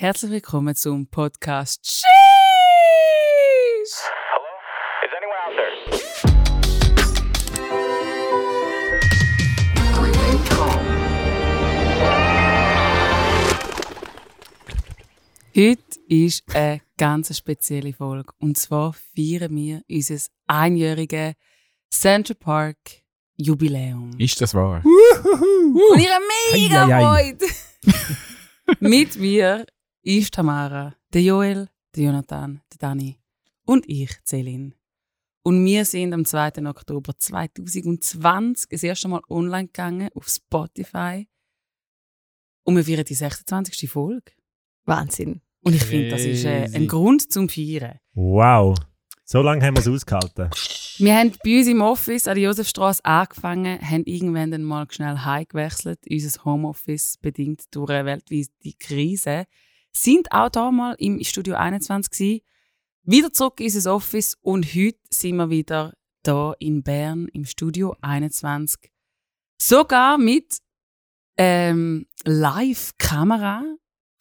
Herzlich willkommen zum Podcast Sheesh! Is anyone out there? Heute ist eine ganz spezielle Folge. Und zwar feiern wir unser einjähriges Central Park Jubiläum. Ist das wahr? Und ich habe mega. Freude! Mit mir ist Tamara, der Joel, der Jonathan, der Dani und ich, Celine. Und wir sind am 2. Oktober 2020 das erste Mal online gegangen auf Spotify. Und wir feiern die 26. Folge. Wahnsinn. Und ich finde, das ist äh, ein Grund zum Feiern. Wow. So lange haben wir es ausgehalten. Wir haben bei uns im Office an der Josefstraße angefangen, haben irgendwann dann mal schnell heimgewechselt, unser Homeoffice bedingt durch eine weltweite Krise. Sind auch da mal im Studio 21 gewesen, wieder zurück in unser Office und heute sind wir wieder da in Bern im Studio 21. Sogar mit ähm, Live-Kamera.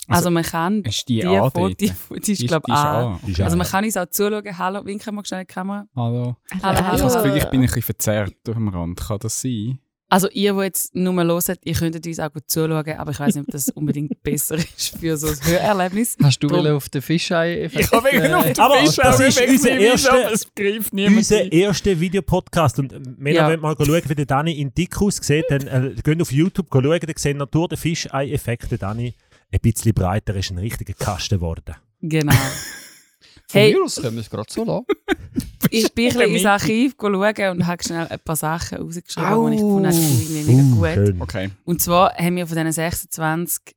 Also, Also, man kann Ist die die Foto, die, die ist, Ist- glaube ich, an. A. Die ist Also man kann uns auch zuschauen. Hallo, winken wir schnell die Kamera. Hallo. Hallo, Ich habe das hallo. Gefühl, ich bin ein bisschen verzerrt auf dem Rand. Kann das sein? Also ihr, die jetzt nur mal hören, ihr könntet uns auch gut zuschauen, aber ich weiß nicht, ob das unbedingt besser ist für so ein Hörerlebnis. Hast du Drum- auf den Fischei-Effekt? Ich habe wegen auf den Aber Fisch das ist unser erster- Es greift niemand Unser erster Videopodcast. Und wenn Ja. ihr mal schauen, wie der Dani in dick aussieht, dann äh, geht auf YouTube schauen, dann sehen ihr durch den Fischei-Effekt der Dani ein bisschen breiter ist, ein richtiger Kasten geworden. Genau. Von Hey. mir aus können wir es gerade so lassen. Ich bin ein ins Archiv schauen und habe schnell ein paar Sachen rausgeschrieben, die ich gefunden habe, die mega Uh, gut. schön. Okay. Und zwar haben wir von diesen 26,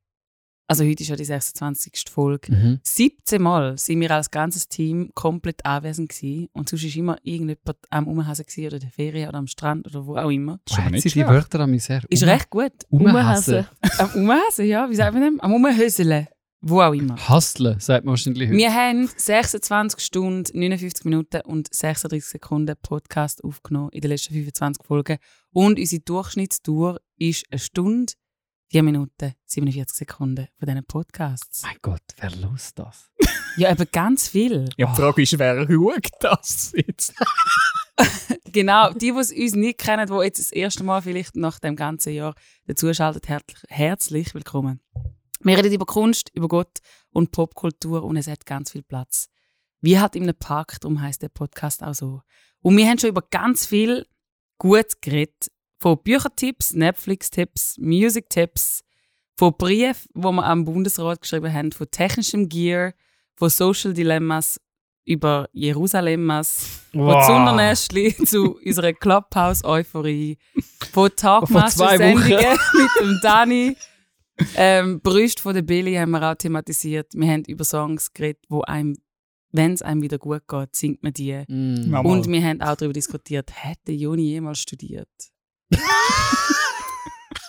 also heute ist ja die 26. Folge, Mhm. 17 Mal sind wir als ganzes Team komplett anwesend gewesen. Und sonst ist immer irgendjemand am Umhasen gewesen oder in der Ferien oder am Strand oder wo auch immer. Sie die. Wörter an mich sehr. Ist recht gut. Umhasen. Am Umhasen, ja, wie sagt man dem? Am Umhöseln. Wo auch immer. Hasseln, sagt man wahrscheinlich heute. Wir haben 26 Stunden, 59 Minuten und 36 Sekunden Podcast aufgenommen in den letzten 25 Folgen. Und unsere Durchschnittstour ist eine Stunde, 4 Minuten, 47 Sekunden von diesen Podcasts. Mein Gott, wer los das? Ja, eben ganz viel. Ja, die Frage ist, wer schaut das jetzt? Genau, die, die es uns nicht kennen, die jetzt das erste Mal vielleicht nach dem ganzen Jahr dazuschalten, herzlich willkommen. Wir reden über Kunst, über Gott und Popkultur und es hat ganz viel Platz. Wie halt in einem Park, darum heisst der Podcast auch so. Und wir haben schon über ganz viel gut geredet. Von Büchertipps, Netflix-Tipps, Music-Tipps, von Briefen, wo wir am Bundesrat geschrieben haben, von technischem Gear, von Social Dilemmas über Jerusalemas, von Wow. Zundernestli zu unserer Clubhouse-Euphorie, von Talkmaster-Sendungen mit dem Dani. Ähm, Brüste von der Billy haben wir auch thematisiert. Wir haben über Songs geredet, wo einem, wenn es einem wieder gut geht, singt man die. Mm. Und wir haben auch darüber diskutiert, hätte Joni jemals studiert?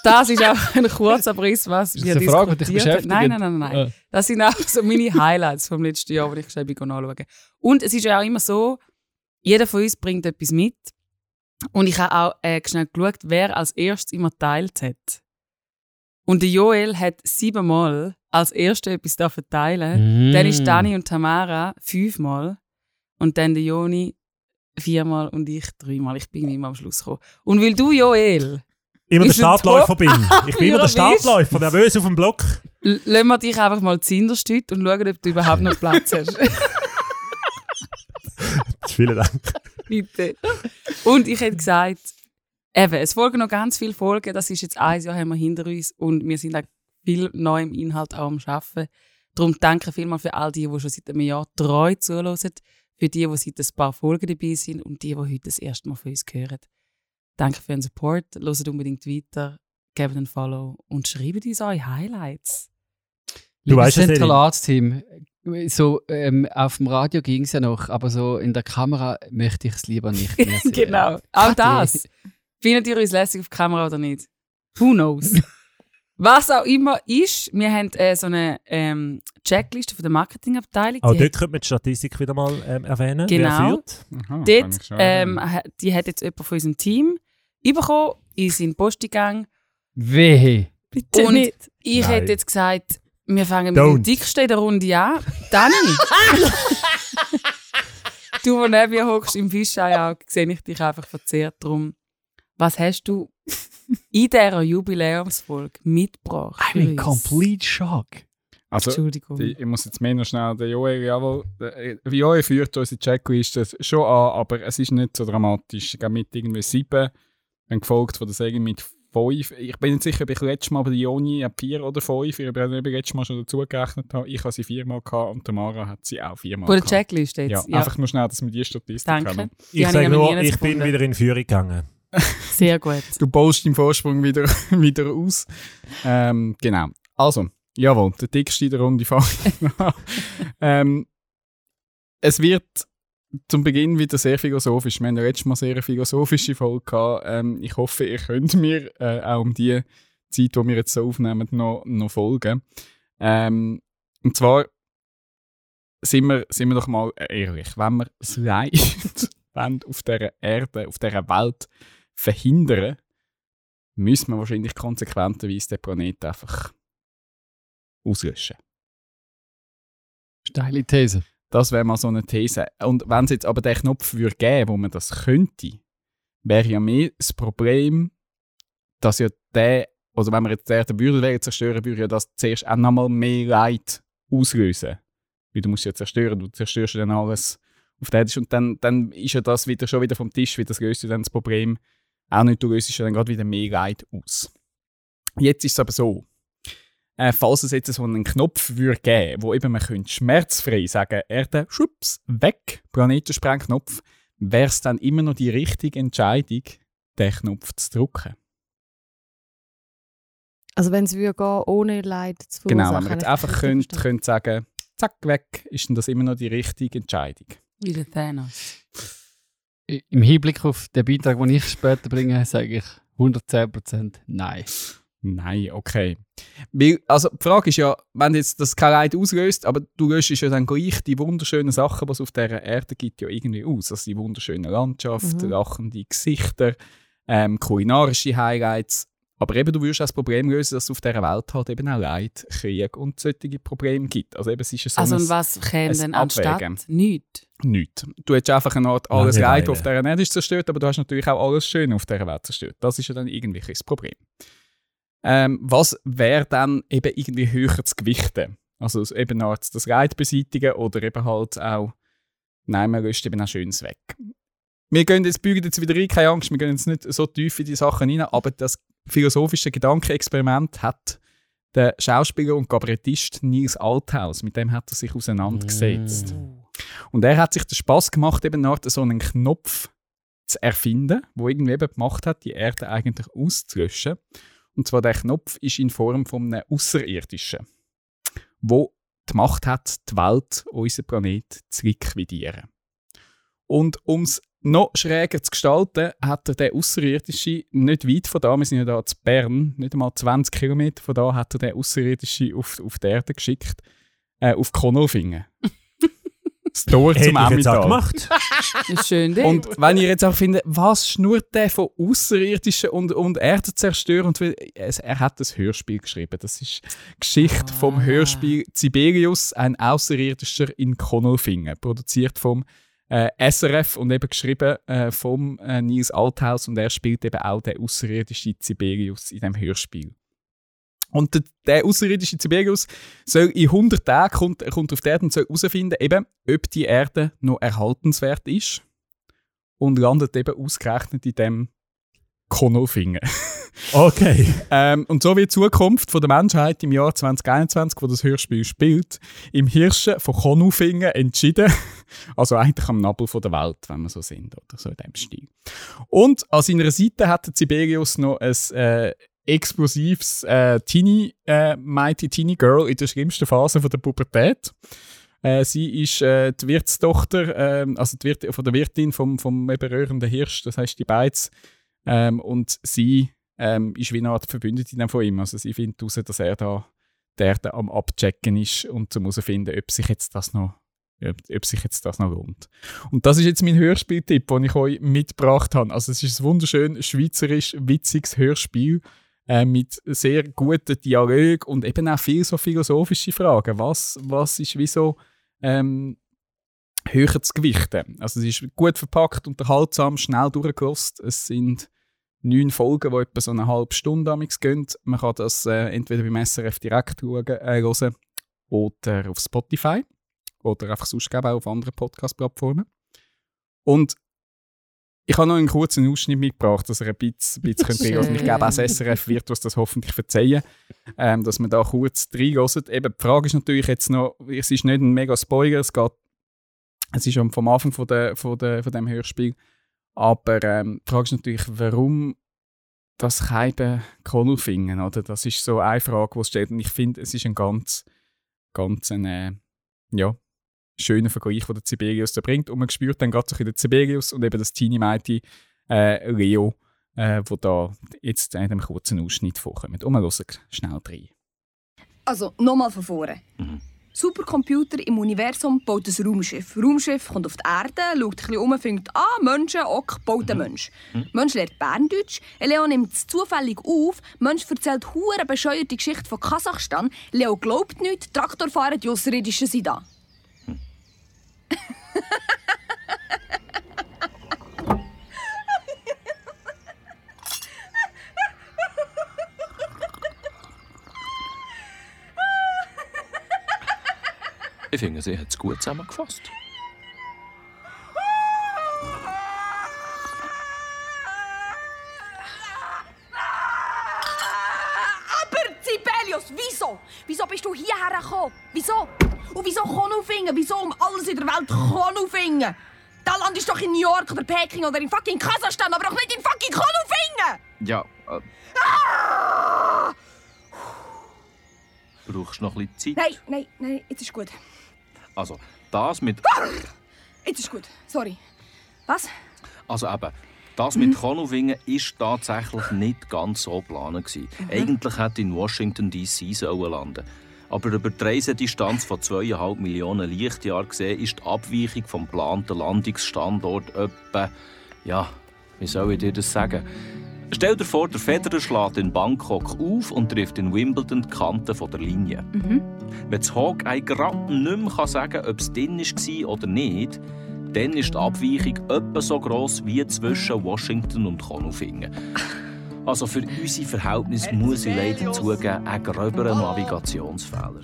das ist auch ein kurzer Abriss, was Ist wir das eine Frage, die dich diskutiert haben. Nein, beschäftigt? nein, nein, nein. Äh, Das sind auch so meine Highlights vom letzten Jahr, die ich schnell anschauen Und es ist ja auch immer so, jeder von uns bringt etwas mit. Und ich habe auch äh, schnell geschaut, wer als erstes immer teilt hat. Und der Joel hat siebenmal als erster etwas da verteilen. mm. Dann ist Dani und Tamara fünfmal. Und dann der Joni viermal und ich dreimal. Ich bin immer am Schluss gekommen. Und weil du, Joel, Immer der Startläufer bin. Ich bin immer der. Startläufer, nervös auf dem Block. lassen wir dich einfach mal zinderstüt und schauen, ob du überhaupt noch Platz hast. Vielen Dank. Bitte. Und ich hätte gesagt, eben, es folgen noch ganz viele Folgen. Das ist jetzt ein Jahr haben wir hinter uns und wir sind auch viel neuem Inhalt auch am Arbeiten. Darum danke vielmals für all die, die schon seit einem Jahr treu zuhören, für die, die seit ein paar Folgen dabei sind und die, die heute das erste Mal von uns hören. Danke für den Support. Hört unbedingt weiter, gebt einen Follow und schreibt uns eure Highlights. Du weißt es. Zentralarztteam. So, ähm, auf dem Radio ging es ja noch, aber so in der Kamera möchte ich es lieber nicht mehr sehen. genau. Auch das. Findet ihr uns lässig auf Kamera oder nicht? Who knows? Was auch immer ist, wir haben äh, so eine ähm, Checkliste von der Marketingabteilung. Auch Die dort könnte man die Statistik wieder mal ähm, erwähnen. Genau. Wer führt. Aha, Dort, ähm, die hat jetzt jemand von unserem Team bekommen, in seinen Posteingang. Wehe. Bitte Und nicht. ich Nein. hätte jetzt gesagt, Wir fangen Don't. mit dem dicksten in der Runde an. Dani! du, der neben mir hockst im Fischeiauge, sehe ich dich einfach verzehrt drum. Was hast du in dieser Jubiläumsfolge mitgebracht? I'm in complete shock. Also, Entschuldigung. die, ich muss jetzt mehr noch schnell den Joel, jawohl, der- äh, Joel führt unsere Checkliste schon an, aber es ist nicht so dramatisch. Ich mit irgendwie sieben, dann gefolgt von der Säge mit fünf. Ich bin nicht sicher, ob ich letztes Mal bei der Joni vier oder fünf, ich habe nicht letztes Mal schon dazu gerechnet habe. Ich habe sie viermal gehabt und der Mara hat sie auch viermal Von der gehabt. Checkliste jetzt. Ja, einfach nur schnell, dass wir die Statistik Danke. haben. Ich ich sage nur, ich bin wieder in Führung gegangen. Sehr gut. Du baust deinen Vorsprung wieder, wieder aus. Ähm, genau. Also, jawohl, der dickste der Runde an. ähm, Es wird zum Beginn wieder sehr philosophisch. Wir haben ja letztes Mal sehr eine philosophische Folge gehabt. Ähm, ich hoffe, ihr könnt mir äh, auch um die Zeit, die wir jetzt so aufnehmen, noch, noch folgen. Ähm, und zwar sind wir, sind wir doch mal ehrlich. Wenn wir das Leid auf dieser Erde, auf dieser Welt verhindern, müssen wir wahrscheinlich konsequenterweise den Planeten einfach auslöschen. Steile These. Das wäre mal so eine These. Und wenn es jetzt aber den Knopf würde geben, wo man das könnte, wäre ja mehr das Problem, dass ja der, also wenn wir jetzt die Erde würde zerstören, würde ja das zuerst auch nochmal mehr Leid auslösen. Weil du musst ja zerstören, du zerstörst dann alles auf der Erde. Und dann, dann ist ja das wieder, schon wieder vom Tisch, wie das löst ja dann das Problem auch nicht. Du löst ja dann gerade wieder mehr Leid aus. Jetzt ist es aber so, äh, falls es jetzt so einen Knopf würde geben, wo eben man könnte schmerzfrei sagen, Erde, schwupps, weg, Planetensprengknopf, wäre es dann immer noch die richtige Entscheidung, den Knopf zu drücken. Also wenn es würde gehen, ohne Leid zu Genau, verursachen. wenn man jetzt einfach das könnt, richtig könnt sagen, zack, weg, ist denn das immer noch die richtige Entscheidung. Wie der Thanos. Im Hinblick auf den Beitrag, den ich später bringe, sage ich 110% nein. Nein, okay. Weil, also die Frage ist ja, wenn jetzt das kein Leid auslöst, aber du löst ja dann gleich die wunderschönen Sachen, die es auf dieser Erde gibt, ja irgendwie aus. Also die wunderschöne Landschaft, Mhm. lachende Gesichter, ähm, kulinarische Highlights. Aber eben, du würdest auch das Problem lösen, dass es auf dieser Welt halt eben auch Leid, Krieg und solche Probleme gibt. Also eben, es ist ja so Also ein und was käme denn anstatt? Nichts. nichts. Du hättest einfach eine Art alles Langeweile. Leid, das auf dieser Erde ist zerstört, aber du hast natürlich auch alles Schöne auf dieser Welt zerstört. Das ist ja dann irgendwie ein Problem. Ähm, was wäre dann eben irgendwie höher zu gewichten? Also eben eine Art das Leid beseitigen oder eben halt auch, nein, man löscht eben auch Schönes weg. Wir gehen jetzt, bügen jetzt wieder rein, keine Angst, wir gehen jetzt nicht so tief in die Sachen rein, aber das philosophische Gedankenexperiment hat der Schauspieler und Kabarettist Nils Althaus, mit dem hat er sich auseinandergesetzt. Und er hat sich den Spaß gemacht, eben nach so einen Knopf zu erfinden, wo irgendwie eben gemacht hat, die Erde eigentlich auszulöschen. Und zwar der Knopf ist in Form von einem Außerirdischen, wo die Macht hat, die Welt, unseren Planet zu liquidieren. Und um es noch schräger zu gestalten, hat er den Außerirdische nicht weit von da, wir sind ja da zu Bern, nicht einmal 20 Kilometer von da, hat er den Außerirdische auf, auf die Erde geschickt, äh, auf Konolfingen. das Tor Hätte zum ich jetzt auch Emmental. gemacht. Schön, Ding. Und wenn ihr jetzt auch findet, was schnurrt der von Außerirdischen und, und Erde zerstören? Und es, er hat das Hörspiel geschrieben. Das ist Geschichte vom Ah. Hörspiel Sibelius, ein Außerirdischer in Konolfingen, produziert vom äh, SRF und eben geschrieben äh, vom äh, Nils Althaus und er spielt eben auch den außerirdischen Sibelius in dem Hörspiel. Und der, der außerirdische Sibelius soll in 100 Tagen kommt, kommt auf die Erde und soll herausfinden, eben, ob die Erde noch erhaltenswert ist und landet eben ausgerechnet in dem Konolfingen. Okay. ähm, und so wird die Zukunft von der Menschheit im Jahr 2021, wo das Hörspiel spielt, im Hirschen von Konolfingen entschieden. Also eigentlich am Nabel von der Welt, wenn wir so sind, oder so in dem Stil. Und an seiner Seite hat Sibelius noch ein äh, explosives äh, Teenie, äh, Mighty Teenie Girl in der schlimmsten Phase von der Pubertät. Äh, sie ist äh, die Wirtstochter, ähm, also die Wirt, von der Wirtin vom, vom eben Hirsch, das heißt die Beiz. Ähm, und sie ähm, ist wie eine Art Verbündete dann von ihm. Also sie findet heraus, dass er da die Erde am Abchecken ist und zum herausfinden, ob sich jetzt das noch ob, ob sich jetzt das noch lohnt. Und das ist jetzt mein Hörspieltipp, den ich euch mitgebracht habe. Also es ist ein wunderschön schweizerisch witziges Hörspiel äh, mit sehr guten Dialog und eben auch viel so philosophische Fragen. Was, was ist wieso ähm, höher zu gewichten? Also es ist gut verpackt, unterhaltsam, schnell durchgelost. Es sind neun Folgen, die etwa so eine halbe Stunde amix gehen. Man kann das äh, entweder beim SRF direkt schauen, äh, hören oder auf Spotify oder einfach sonst auch auf anderen Podcast-Plattformen. Und ich habe noch einen kurzen Ausschnitt mitgebracht, dass ihr ein bisschen, bisschen könnt reinhören. Ich glaube, auch das SRF wird uns das hoffentlich verzeihen, ähm, dass wir da kurz reinhören. Eben, die Frage ist natürlich jetzt noch, es ist nicht ein mega Spoiler, es geht, es ist schon vom Anfang von, der, von, der, von dem Hörspiel, aber ähm, die Frage ist natürlich, warum das Keiben Konulfingen, oder? Das ist so eine Frage, die steht und ich finde, es ist ein ganz, ganz ein, äh, ja, schöner Vergleich, den der Sibelius da bringt. Und man spürt dann gerade so ein bisschen den Sibelius und eben das Teenie Mighty äh, Leo, äh, wo da jetzt in einem kurzen Ausschnitt vorkommt. Und wir hören schnell rein. Also, nochmal von vorne. Supercomputer im Universum baut ein Raumschiff. Raumschiff kommt auf die Erde, schaut ein bisschen um, findet, ah, Menschen, ok, baut ein Mensch. Mensch lernt Berndeutsch. Leo nimmt es zufällig auf. Mensch erzählt hure bescheuerte Geschichte von Kasachstan. Leo glaubt nicht, Traktorfahrer, die Außerirdischen sind da. Ich finde, sie hat es gut zusammengefasst. Aber Sibelius, wieso? Wieso bist du hierher gekommen? Wieso? Und wieso Konufingen? Wieso um alles in der Welt Konufingen? Da Land ist doch in New York oder Peking oder in fucking Kasachstan, aber doch nicht in fucking Konufingen! Ja, äh, brauchst du noch ein bisschen Zeit? Nein, nein, nein, jetzt ist gut. Also, das mit... Jetzt ist gut. Sorry. Was? Also eben, das mit Konowingen ist tatsächlich nicht ganz so geplant. gewesen. Eigentlich hätte in Washington D.C. sollen landen. Aber über die Reisedistanz von 2,5 Millionen Lichtjahren gesehen ist die Abweichung vom geplanten Landungsstandort etwa, ja, wie soll ich dir das sagen? Stell dir vor, der Federer schlägt in Bangkok auf und trifft in Wimbledon die Kante von der Linie. Wenn das Hawkeye gerade nicht mehr kann sagen ob es drin war oder nicht, dann ist die Abweichung etwa so gross wie zwischen Washington und Konufingen. Also für unsere Verhältnisse muss ich leider zugeben, ein gröberer Navigationsfehler.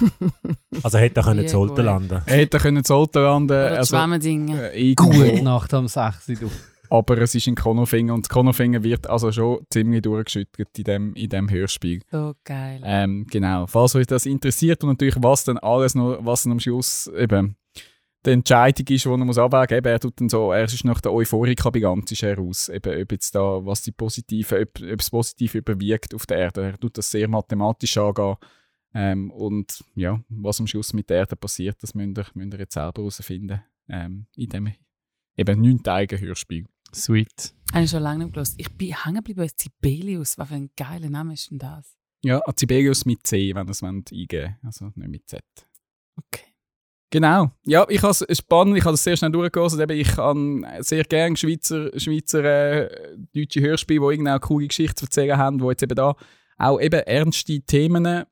Also hätte er können Ja, zu Olten gut. landen. Er hätte können zu Olten landen Oder also, Schwemmendinge. äh, irgendwo, Gut Nacht am 6. Du. Aber es ist in Konofingen und Konofingen wird also schon ziemlich durchgeschüttet in dem, in dem Hörspiel. So geil. Ähm, genau, falls euch das interessiert und natürlich was dann alles noch, was dann am Schluss eben die Entscheidung ist, die er muss abwägen, eben, er tut dann so, er ist nach der Euphorika gigantisch heraus, eben, ob jetzt da, was die Positive, ob, ob das Positive überwiegt auf der Erde, er tut das sehr mathematisch angehen ähm, und ja, was am Schluss mit der Erde passiert, das müsst ihr, müsst ihr jetzt selber herausfinden, ähm, in dem eben neunteiligen Hörspiel. Sweet. Habe ich schon lange nicht gelesen. Ich bin hängen geblieben bei Sibelius. Was für ein geiler Name ist denn das? Ja, Sibelius mit C, wenn ihr es eingeben also nicht mit Z. Okay. Genau. Ja, ich habe es spannend, ich habe das sehr schnell durchgelesen. Eben, ich habe sehr gerne Schweizer, Schweizer äh, deutsche Hörspiele, die irgendwie auch coole Geschichten zu erzählen haben, die jetzt eben da auch eben ernste Themen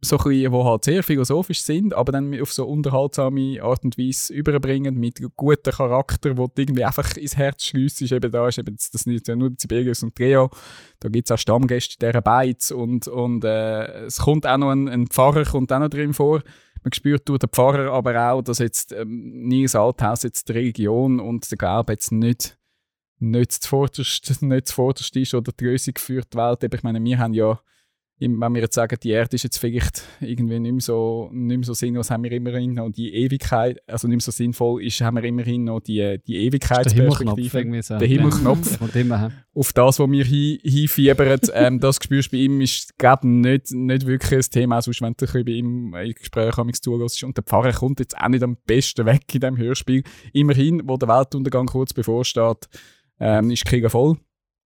so die halt sehr philosophisch sind, aber dann auf so unterhaltsame Art und Weise überbringen, mit gutem Charakter, wo du irgendwie einfach ins Herz schliessst. Eben da ist eben das das nicht nur Sibelius und Leo, da gibt es auch Stammgäste dieser Beiz und, und äh, es kommt auch noch ein, ein Pfarrer kommt auch noch drin vor. Man spürt durch den Pfarrer aber auch, dass jetzt ähm, Nils Althaus jetzt die Religion und der Glaube jetzt nicht, nicht zuvorderst, nicht zuvorderst ist oder die Lösung für die Welt. Ich meine, wir haben ja, wenn wir jetzt sagen, die Erde ist jetzt vielleicht irgendwie nicht mehr so, nicht mehr so sinnlos, haben wir immerhin noch die Ewigkeit, also nicht mehr so sinnvoll ist, haben wir immerhin noch die, die Der Ewigkeitsperspektive. Himmelknopf irgendwie so. Der Himmelknopf dem her. auf das, was wir hin, hinfiebern, ähm, das spürst du bei ihm, ist, glaube nicht, nicht wirklich ein Thema, sonst wenn du bei ihm in Gesprächen zuhörst. Und der Pfarrer kommt jetzt auch nicht am besten weg in diesem Hörspiel. Immerhin, wo der Weltuntergang kurz bevorsteht, ähm, ist Krieg voll.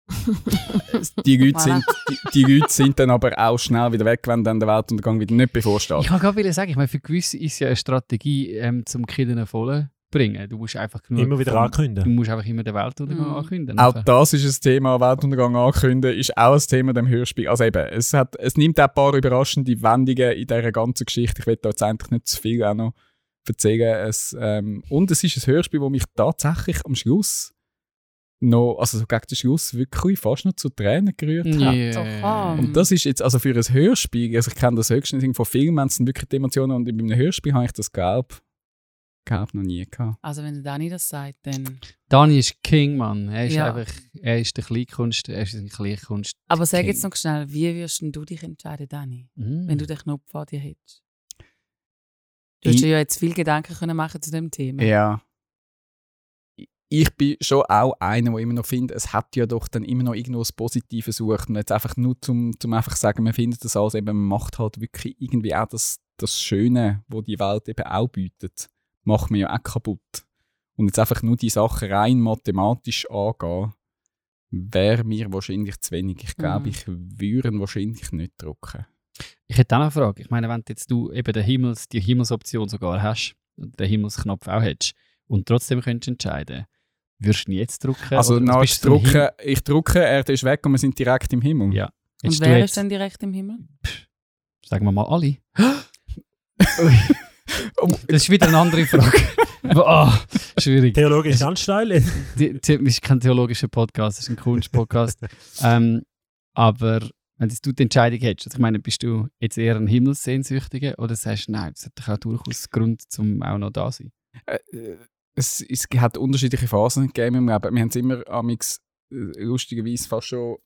die, Leute sind, die, die Leute sind dann aber auch schnell wieder weg, wenn dann der Weltuntergang wieder nicht bevorsteht. Ich kann gerade sagen, ich meine, für gewisse ist ja eine Strategie, ähm, zum Killen voll bringen. Du musst einfach genug Immer wieder ankündigen. Du musst einfach immer den Weltuntergang Mhm. ankündigen. Auch Einfach. das ist ein Thema, Weltuntergang ankündigen, ist auch ein Thema in dem Hörspiel. Also eben, es, hat, es nimmt auch ein paar überraschende Wendungen in dieser ganzen Geschichte. Ich will da jetzt eigentlich nicht zu viel auch noch erzählen. Es, ähm, und es ist ein Hörspiel, das mich tatsächlich am Schluss noch, also so gegen den Schluss wirklich fast noch zu Tränen gerührt hat. Yeah. Mhm. Und das ist jetzt, also für ein Hörspiel, also ich kenne das höchstens von Filmen, es dann wirklich die Emotionen und bei einem Hörspiel habe ich das glaub, glaub noch nie gehabt. Also wenn der Dani das sagt, dann... Dani ist King, Mann. Er ist Ja. einfach, er ist der Kleinkunst, er ist ein Kleinkunst. Aber sag King. jetzt noch schnell, wie denn du dich entscheiden, Dani, Mhm. wenn du den Knopf vor dir hättest? Du hast ja jetzt viel Gedanken können machen zu dem Thema. Ja. Ich bin schon auch einer, der immer noch findet, es hat ja doch dann immer noch irgendwo das Positive sucht. Und jetzt einfach nur zum, zum einfach sagen, man findet das alles eben, man macht halt wirklich irgendwie auch das, das Schöne, wo die Welt eben auch bietet, macht man ja auch kaputt. Und jetzt einfach nur die Sachen rein mathematisch angehen, wäre mir wahrscheinlich zu wenig. Ich glaube, Mhm. ich würde wahrscheinlich nicht drucken. Ich hätte auch eine Frage. Ich meine, wenn jetzt du eben den Himmels, die Himmelsoption sogar hast, und den Himmelsknopf auch hättest, und trotzdem könntest entscheiden, würdest du ihn jetzt drucken? Also oder nach bist du so ein drucken, ich drucke, er ist weg und wir sind direkt im Himmel. Ja. Und Hättest du wer jetzt- ist denn direkt im Himmel? Sagen wir mal alle. das ist wieder eine andere Frage. Ah, schwierig. Theologisch ganz steil. Das ist kein theologischer Podcast, das ist ein Kunstpodcast. ähm, aber wenn jetzt du die Entscheidung hättest, also ich meine, bist du jetzt eher ein Himmelssehnsüchtiger oder sagst du, nein, das hat doch auch durchaus Grund, zum auch noch da zu sein? Äh, äh, es, es hat unterschiedliche Phasen gegeben im Leben. Wir haben es immer amix, äh, lustigerweise fast schon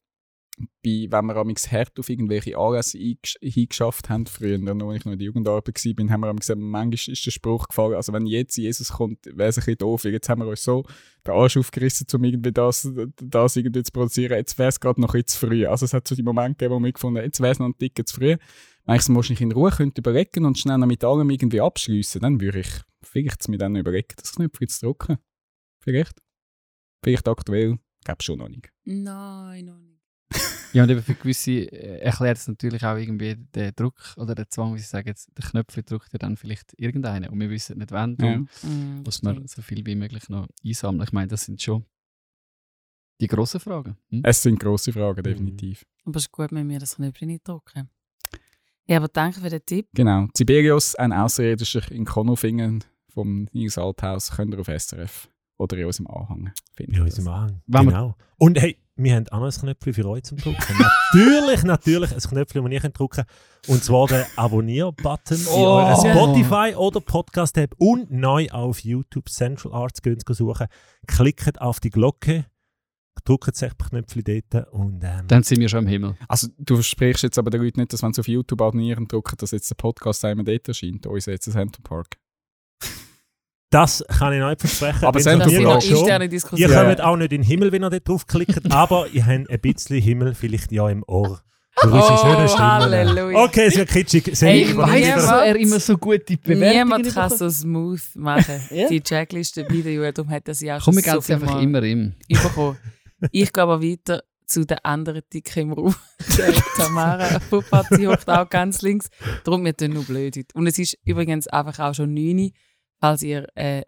bei, wenn wir amix hart auf irgendwelche Anlässe hingeschafft haben, früher, als ich noch in der Jugendarbeit war, haben wir amix gesagt, manchmal ist der Spruch gefallen, also wenn jetzt Jesus kommt, wäre es ein bisschen doof, jetzt haben wir uns so den Arsch aufgerissen, um irgendwie das, das irgendwie zu produzieren, jetzt wäre es gerade noch ein bisschen zu früh. Also es hat so die Momente gegeben, wo wir gefunden haben, jetzt wäre es noch ein Ticken zu früh. Wenn ich es wahrscheinlich in Ruhe könnte überlegen und schnell noch mit allem irgendwie abschliessen, dann würde ich vielleicht mir dann überlegen, das Knöpfchen zu drücken. Vielleicht. Vielleicht aktuell. Gäbe schon noch nicht. Nein, noch nicht. Ja, und eben für gewisse äh, erklärt es natürlich auch irgendwie den Druck oder den Zwang, wie sie sagen, jetzt, der Knöpfe drückt ja dann vielleicht irgendeiner und wir wissen nicht wann. Darum Mhm, muss man so viel wie möglich noch einsammeln. Ich meine, das sind schon die grossen Fragen. Hm? Es sind grosse Fragen, definitiv. Aber es ist gut, wenn wir das Knöpfchen nicht drücken. Ja, aber danke für den Tipp. Genau. Sibelius, ein Außerirdischer in Konofingen vom Nils Althaus, könnt ihr auf SRF oder in unserem Anhang finden. Ja, unserem Anhang. Wenn Genau. Und hey, wir haben auch noch ein Knöpfchen für euch zum Drücken. natürlich, natürlich ein Knöpfchen, das ihr könnt drücken könnt. Und zwar den Abonnier-Button in Oh. eurer Spotify- oder Podcast-App und neu auf YouTube Central Arts gehen zu suchen. Klickt auf die Glocke, drückt das Knöpfchen dort und ähm, Dann sind wir schon im Himmel. Also, du versprichst jetzt aber den Leuten nicht, dass wenn sie auf YouTube abonnieren drücken, dass jetzt der Podcast einmal dort erscheint, unser jetzt Central Park. das kann ich noch nicht versprechen. Aber Das sind Park schon. Ihr. Ja. kommt auch nicht in den Himmel, wenn ihr dort draufklickt, aber ihr habt ein bisschen Himmel vielleicht ja im Ohr. Oh, Stimmen. Halleluja. Okay, es wird kitschig. Hey, ich was? wieso er immer so gute Niemand kann so smooth machen. Ja. Die Checkliste bei der darum hat er sie auch Komm, schon wir so viel einfach Mal immer im. bekommen. Ich gehe aber weiter zu den anderen Dicken im Raum. Tamara Puppert, sie hockt auch ganz links. Darum, wir tun nur blöd heute. Und es ist übrigens einfach auch schon 9 Uhr, falls ihr... Äh,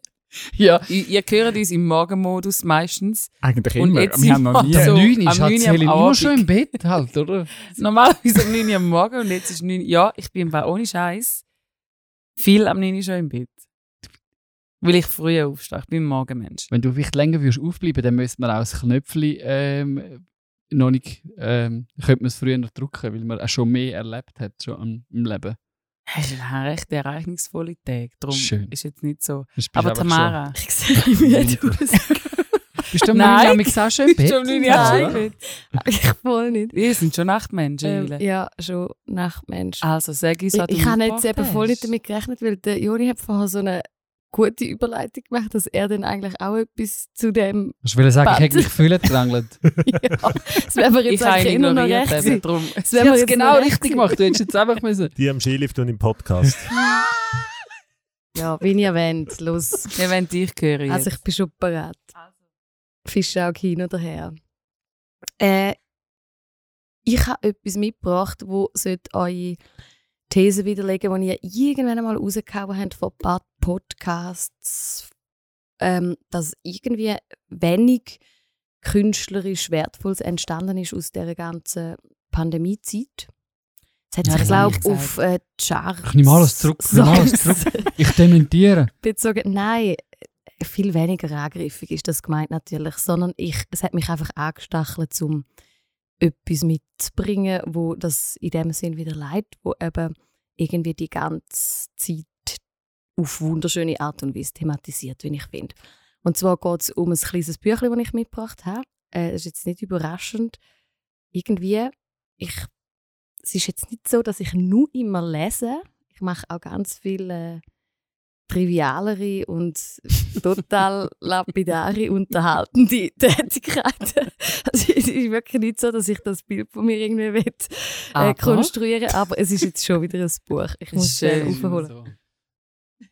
Ja. ihr, ihr hört uns im Morgenmodus meistens. Eigentlich Und immer. jetzt Wir haben noch nie. So, So, 9 ist am halt 9 am Helen immer schon im Bett halt, oder? Normalerweise um 9 Uhr am Morgen und jetzt ist 9 Uhr. Ja, ich bin im Fall ohne Scheiß viel am 9 Uhr schon im Bett. Weil ich früher aufstehe. Ich bin ein Morgenmensch. Wenn du vielleicht länger würdest aufbleiben, dann müsste man auch das Knöpfchen ähm, noch nicht, ähm, könnte man es früher noch drücken, weil man auch schon mehr erlebt hat schon am, im Leben. Es ist ein recht ereignisvolle Tag. Darum Schön. ist jetzt nicht so. Aber Tamara, Ich sehe müde aus. Schon, bist du am Nein. Nein. auch schon im Bett? schon um 9 Uhr Nein. ich voll nicht. Wir sind schon Nachtmenschen. Ähm, ja, schon Nachtmensch. Also sag uns, ich was du ich habe jetzt eben voll nicht damit gerechnet, weil der Juri hat vorher so eine gute Überleitung gemacht, dass er dann eigentlich auch etwas zu dem. Du wollen sagen, ich Bett. hätte mich viel gedrängelt? ja, das wäre mir Ich jetzt habe ihn eigentlich immer noch ignoriert. recht eben. Darum. Das wäre jetzt genau richtig gemacht. Du hättest jetzt einfach müssen. Die am Skilift und im Podcast. Ja, wie ihr wollt. Los. Wir wollen dich hören. Also ich bin schon bereit. Fischau Kino daher. Äh, ich habe etwas mitgebracht, wo sollte eure These widerlegen, die ihr irgendwann einmal rausgehauen habt von ein paar Podcasts ähm, dass irgendwie wenig künstlerisch Wertvolles entstanden ist aus der ganzen Pandemiezeit. Es hat Ja, sich, glaube ich, auf äh, die Charts. Ich nehme alles zurück, ich nehme alles zurück. Ich dementiere. bezogen. Nein, viel weniger angriffig ist das gemeint natürlich, sondern ich, es hat mich einfach angestachelt, um etwas mitzubringen, wo das in dem Sinn wieder leid, wo eben irgendwie die ganze Zeit auf wunderschöne Art und Weise thematisiert, wie ich finde. Und zwar geht es um ein kleines Büchlein, das ich mitgebracht habe. Äh, ist jetzt nicht überraschend. Irgendwie, ich, es ist jetzt nicht so, dass ich nur immer lese. Ich mache auch ganz viele trivialere und total lapidare, unterhaltende Tätigkeiten. Also es ist wirklich nicht so, dass ich das Bild von mir irgendwie will, äh, Aber? konstruieren aber es ist jetzt schon wieder ein Buch. Ich muss es schön. aufholen.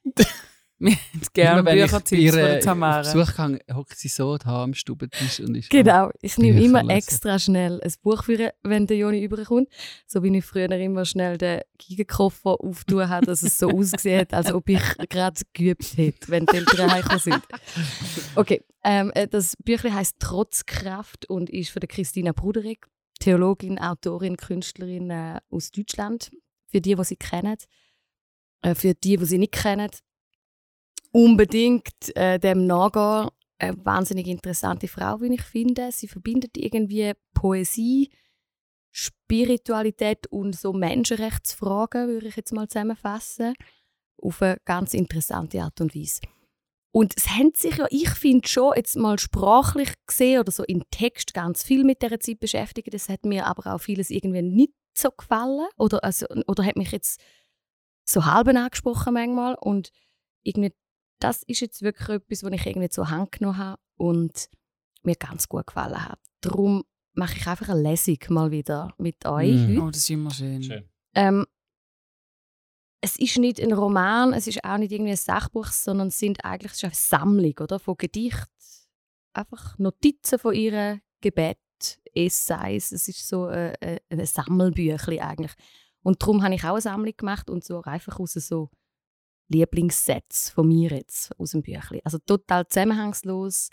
Wir haben gerne Büchertipps bei von auf Tamara. Besuch gehe, hockt sie so da am Stubentisch und ist Genau, ich nehme Bücher immer extra schnell ein Buch für, wenn der Joni überkommt. So wie ich früher immer schnell den Gigenkoffer auftun habe, dass es so ausgesehen hat, als ob ich gerade geübt hätte, wenn die Eltern heimgekommen sind. Okay, ähm, äh, das Büchlein heißt Trotzkraft und ist von der Christina Bruderig, Theologin, Autorin, Künstlerin äh, aus Deutschland. Für die, die sie kennen. Äh, für die, die sie nicht kennen, unbedingt äh, dem nachgehen. Eine wahnsinnig interessante Frau, wie ich finde. Sie verbindet irgendwie Poesie, Spiritualität und so Menschenrechtsfragen, würde ich jetzt mal zusammenfassen, auf eine ganz interessante Art und Weise. Und es haben sich ja, ich finde schon, jetzt mal sprachlich gesehen oder so im Text ganz viel mit dieser Zeit beschäftigt. Das hat mir aber auch vieles irgendwie nicht so gefallen oder, also, oder hat mich jetzt so halb angesprochen manchmal. Und irgendwie, das ist jetzt wirklich etwas, was ich irgendwie zur Hand genommen habe und mir ganz gut gefallen hat. Darum mache ich einfach eine Lesung mal wieder mit euch heute. Oh, das ist immer schön. Ähm, es ist nicht ein Roman, es ist auch nicht irgendwie ein Sachbuch, sondern es sind eigentlich es ist eine Sammlung oder, von Gedichten, einfach Notizen von ihren Gebet, Essays. Es ist so äh, äh, ein Sammelbüchlein eigentlich. Und darum habe ich auch eine Sammlung gemacht und so einfach aus so Lieblingssätze von mir jetzt aus dem Büchlein. Also total zusammenhangslos.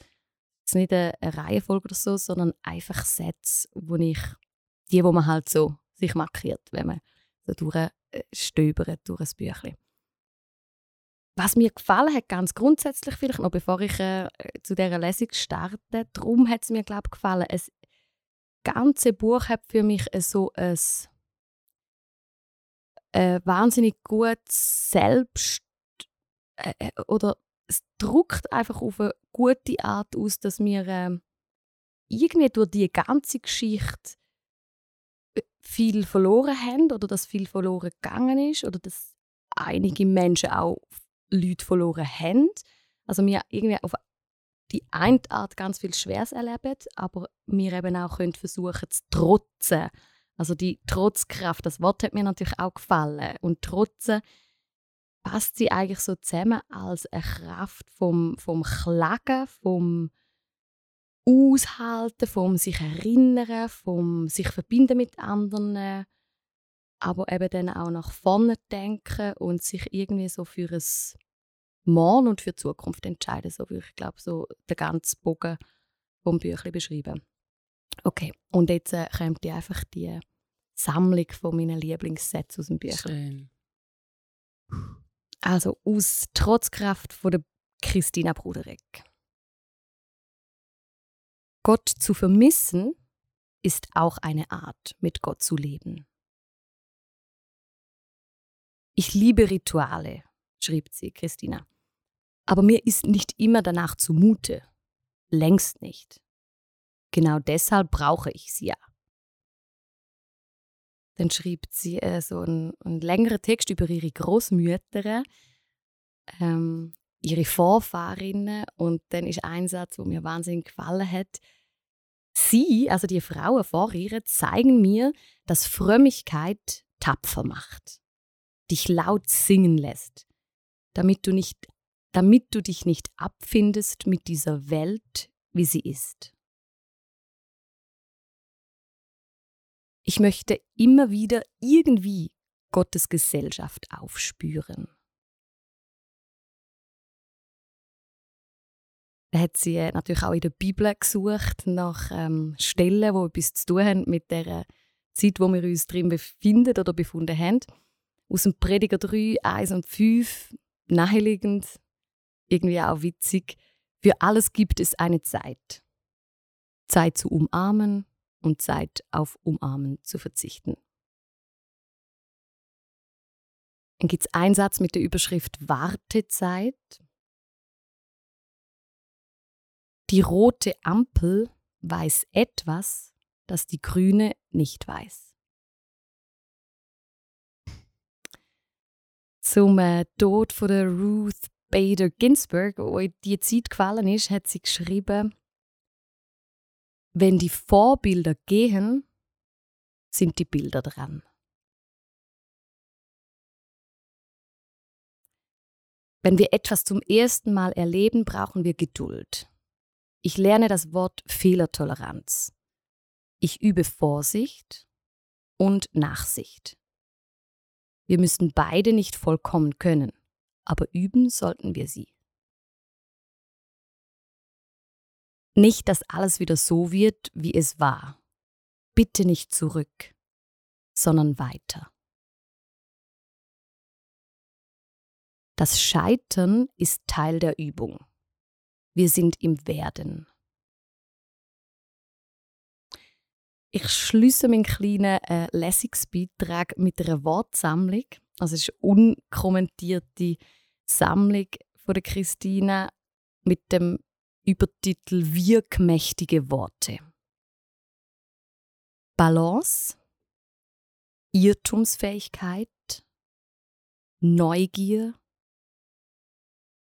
Es ist nicht eine, Reihenfolge oder so, sondern einfach Sätze, wo ich die, wo man halt so sich markiert, wenn man so durchstöbert durch ein Büchlein. Was mir gefallen hat, ganz grundsätzlich vielleicht noch, bevor ich äh, zu dieser Lesung starte, darum hat es mir, glaube gefallen. Das ganze Buch hat für mich äh, so ein äh, wahnsinnig gut selbst äh, äh, oder es druckt einfach auf eine gute Art aus, dass wir ähm, irgendwie durch die ganze Geschichte äh, viel verloren haben oder dass viel verloren gegangen ist oder dass einige Menschen auch Leute verloren haben. Also wir irgendwie auf die eine Art ganz viel Schweres erleben, aber wir eben auch können versuchen zu trotzen. Also die Trotzkraft, das Wort hat mir natürlich auch gefallen. Und trotzen passt sie eigentlich so zusammen als eine Kraft vom, vom Klagen, vom Aushalten, vom sich erinnern, vom sich verbinden mit anderen, aber eben dann auch nach vorne denken und sich irgendwie so für ein Morgen und für die Zukunft entscheiden. So würde ich glaube so den ganzen Bogen vom Büchlein beschreiben. Okay, und jetzt äh, kommt die einfach die Sammlung von meinen Lieblingssätzen aus dem Büchlein. Schön. Also aus Trotzkraft von Christina Bruderek. Gott zu vermissen ist auch eine Art, mit Gott zu leben. Ich liebe Rituale, schrieb sie, Christina. Aber mir ist nicht immer danach zumute. Längst nicht. Genau deshalb brauche ich sie ja. Dann schrieb sie äh, so einen, einen längeren Text über ihre Großmütter, ähm, ihre Vorfahrinnen und dann ist ein Satz, der mir wahnsinnig gefallen hat. Sie, also die Frauen vor ihr, zeigen mir, dass Frömmigkeit tapfer macht, dich laut singen lässt, damit du, nicht, damit du dich nicht abfindest mit dieser Welt, wie sie ist. Ich möchte immer wieder irgendwie Gottes Gesellschaft aufspüren. Dann hat sie äh, natürlich auch in der Bibel gesucht nach ähm, Stellen, die etwas zu tun haben mit der Zeit, wo wir uns drin befinden oder befunden haben. Aus dem Prediger 3, 1 und 5, naheliegend, irgendwie auch witzig. Für alles gibt es eine Zeit. Zeit zu umarmen und Zeit auf Umarmen zu verzichten. Dann gibt es einen Satz mit der Überschrift Wartezeit. Die rote Ampel weiß etwas, das die grüne nicht weiß. Zum äh, Tod von der Ruth Bader Ginsburg, wo in die Zeit gefallen ist, hat sie geschrieben, wenn die Vorbilder gehen, sind die Bilder dran. Wenn wir etwas zum ersten Mal erleben, brauchen wir Geduld. Ich lerne das Wort Fehlertoleranz. Ich übe Vorsicht und Nachsicht. Wir müssen beide nicht vollkommen können, aber üben sollten wir sie. Nicht, dass alles wieder so wird, wie es war. Bitte nicht zurück, sondern weiter. Das Scheitern ist Teil der Übung. Wir sind im Werden. Ich schließe meinen kleinen äh, Lesungsbeitrag mit einer Wortsammlung. Also es ist eine unkommentierte Sammlung von der Christine mit dem Übertitel Wirkmächtige Worte. Balance, Irrtumsfähigkeit, Neugier,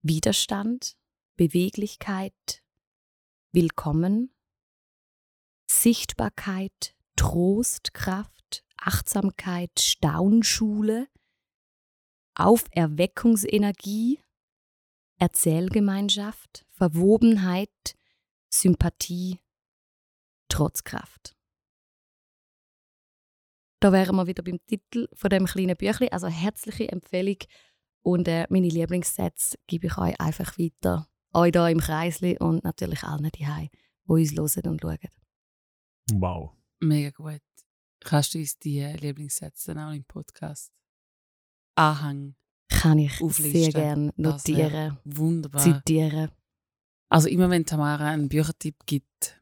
Widerstand, Beweglichkeit, Willkommen, Sichtbarkeit, Trost, Kraft, Achtsamkeit, Staunschule, Auferweckungsenergie, Erzählgemeinschaft, Verwobenheit, Sympathie, Trotzkraft. Da wären wir wieder beim Titel von dem kleinen Büchlein. Also herzliche Empfehlung und äh, meine Lieblingssätze gebe ich euch einfach weiter. Euch hier im Kreisli und natürlich allen die die uns hören und schauen. Wow. Mega gut. Kannst du uns die äh, Lieblingssätze dann auch im Podcast Anhang Kann ich auflisten? sehr gerne notieren, Wunderbar. zitieren. Also immer wenn Tamara einen Büchertipp gibt,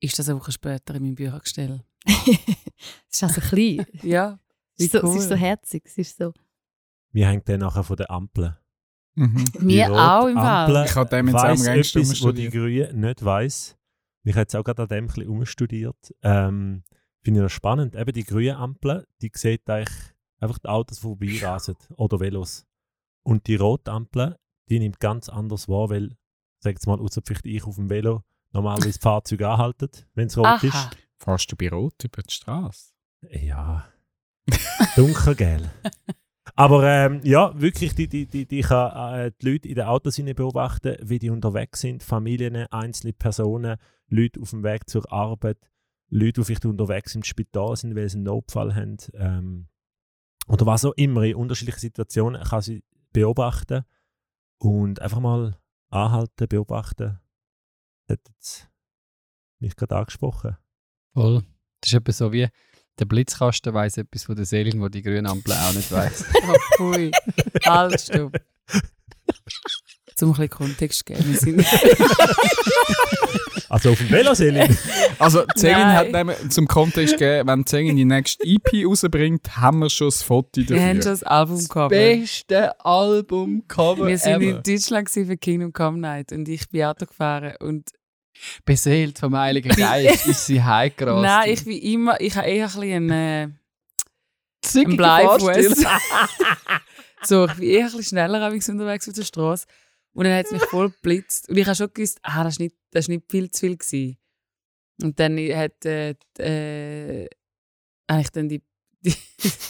ist das eine Woche später in meinem Büchergestell. es ist also klein. Ja, es, ist so, es ist so herzig. Es ist so. Wir hängen dann nachher von der Ampel. Mhm. mir rote auch im Ampel Fall. Ich habe dem jetzt auch am weiss längsten etwas, wo die umstudiert. Grüne nicht weiss. Ich habe jetzt auch gerade an dem ein bisschen umstudiert. Ähm, Finde ich das spannend. Eben die grüne Ampel, die sieht eigentlich einfach die Autos, die vorbeirasen oder Velos. Und die rote Ampel, die nimmt ganz anders wahr, weil, sag jetzt mal, außer vielleicht ich auf dem Velo normalerweise Fahrzeuge anhalten, wenn es rot Aha. ist. Fährst du bei Rot über die Straße? Ja, dunkelgel. Aber ähm, ja, wirklich, die, die, die, die kann äh, die Leute in den Autos beobachten, wie die unterwegs sind. Familien, einzelne Personen, Leute auf dem Weg zur Arbeit, Leute, die vielleicht unterwegs im Spital sind, weil sie einen Notfall haben. Ähm, oder was auch immer, in unterschiedlichen Situationen kann sie beobachten und einfach mal anhalten, beobachten. Das hat jetzt mich gerade angesprochen. Voll. Das ist etwas so wie der Blitzkasten weiss etwas von der Selin, wo die grüne Ampel auch nicht weiss. Oh, pfui. Halt, stopp. Zum ein bisschen Kontext geben. Wir sind Also auf dem Velo, Selin. Also, Zengin Nein. hat nämlich zum Kontext gegeben, wenn Zengin die nächste EP rausbringt, haben wir schon das Foto wir haben schon dafür. das Albumcover. beste Albumcover Wir sind ever. in Deutschland für Kingdom Come Night und ich bin Auto gefahren und Beseelt vom Heiligen Geist ist sie heimgerast. nein, ich bin immer, ich habe eher ein bisschen einen, äh, einen Bleifuß. So, ich bin eher ein bisschen schneller unterwegs auf der Straße und dann hat es mich voll geblitzt und ich habe schon gewusst, ah, das ist nicht, das ist nicht viel zu viel gewesen. Und dann hat äh, die, äh, habe ich dann die, die,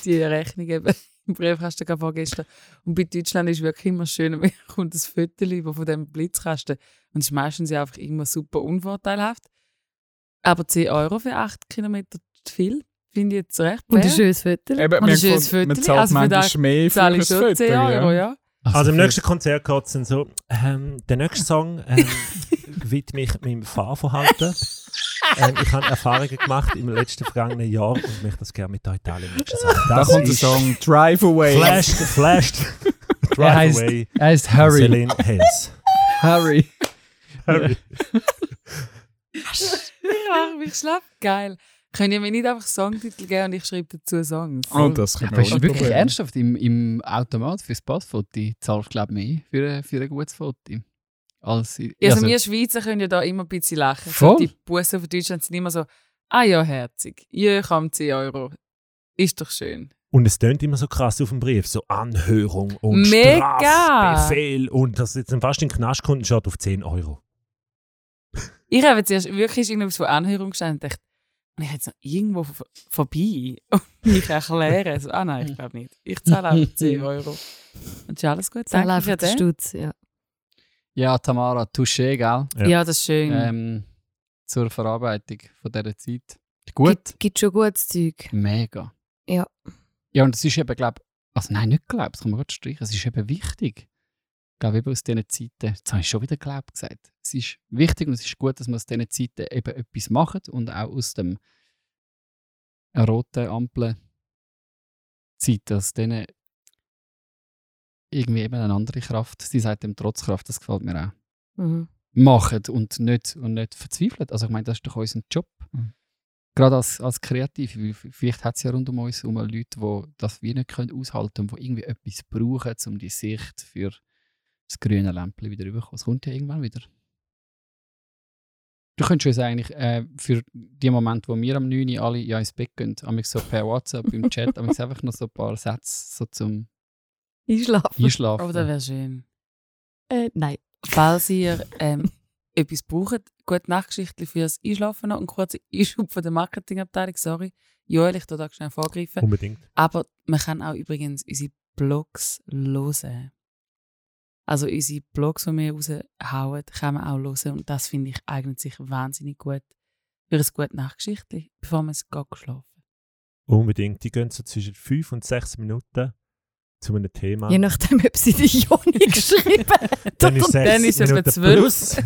die Rechnung eben im Briefkasten vorgestern. Und bei Deutschland ist wirklich immer schön, wenn kommt ein Foto über von dem Blitzkasten. Und es ist meistens ja einfach immer super unvorteilhaft. Aber 10 Euro für 8 Kilometer zu viel, finde ich jetzt recht Und ein fair. schönes Foto. Eben, Und ein man, schönes man Foto. zahlt Also für manchmal das mehr für schon Foto. 10 Euro, ja. ja. Also im für- nächsten Konzert geht es dann so, ähm, der nächste Song ähm, widme ich meinem Fahrverhalten. ähm, ich habe Erfahrungen gemacht im letzten vergangenen Jahr und möchte das gerne mit euch teilen. im. Da Das kommt der Song Drive Away. Flashed, Flashed, Er Drive heißt, Away, er heißt Harry. Celine Hayes. Harry. Harry. Ich mache mich schlapp. Geil. Könnt ihr mir nicht einfach Songtitel geben und ich schreibe dazu Songs? Oh, das können Aber wir ist ohne wirklich Probleme. ernsthaft, im, im Automat fürs Passfoto zahlst du, glaube ich, mehr für, ein- für ein gutes Foto. Als, Also, also, wir Schweizer können ja da immer ein bisschen lachen. Voll. Die Bussen von Deutschland sind immer so, ah ja, herzig. Ja, kommt 10 Euro. Ist doch schön. Und es tönt immer so krass auf dem Brief, so Anhörung und Mega! Strafbefehl und das jetzt dann fast in den Knast kommt schaut auf 10 Euro. Ich habe zuerst wirklich irgendwas von Anhörung gestanden und dachte, und ich jetzt noch irgendwo vor- vorbei und mich erklären. So, ah nein, ich glaube nicht. Ich zahle einfach 10 Euro. Und ist alles gut. Zahl Danke für einfach den. Stutz, ja. ja, Tamara, Touché, gell? Ja. Ja. das ist schön. Ähm, zur Verarbeitung von dieser Zeit. Gut. Gibt, gibt schon gutes Zeug. Mega. Ja. Ja, und es ist eben, glaube also nein, nicht glaubt, das kann man gut streichen, es ist eben wichtig. Ich glaube, eben aus diesen Zeiten, jetzt habe ich schon wieder glaubt gesagt, es ist wichtig und es ist gut, dass man aus diesen Zeiten eben etwas macht und auch aus dem roten Ampel Zeit, aus denen irgendwie eben eine andere Kraft, sie sagt dem Trotzkraft, das gefällt mir auch Mhm. machen und nicht, und nicht verzweifeln. Also ich meine, das ist doch unser Job. Mhm. Gerade als, als Kreative. Vielleicht hat es ja rund um uns um Leute, die das wie nicht können aushalten und die irgendwie etwas brauchen, um die Sicht für das grüne Lämpchen wieder rüberzukommen. Es kommt ja irgendwann wieder. Du könntest uns eigentlich äh, für die Momente, wo wir am 9 Uhr alle ja ins Bett gehen, amig so per WhatsApp im Chat, einfach noch so ein paar Sätze so zum Einschlafen. Einschlafen. Oh, das wäre schön. Äh, nein. Falls ihr ähm, etwas braucht, gute Nachtgeschichte fürs Einschlafen noch, einen kurzen Einschub von der Marketingabteilung, sorry. Joel, ich tue da schnell vorgreifen. Unbedingt. Aber man kann auch übrigens unsere Blogs hören. Also unsere Blogs, die wir raushauen, kann man auch hören. Und das finde ich eignet sich wahnsinnig gut für ein gutes Nachtgeschichte, bevor man es geht schlafen. Unbedingt. Die gehen so zwischen 5 und 6 Minuten zu einem Thema. Je nachdem, ob sie die Joni geschrieben hat. dann ist sechs dann ist es plus.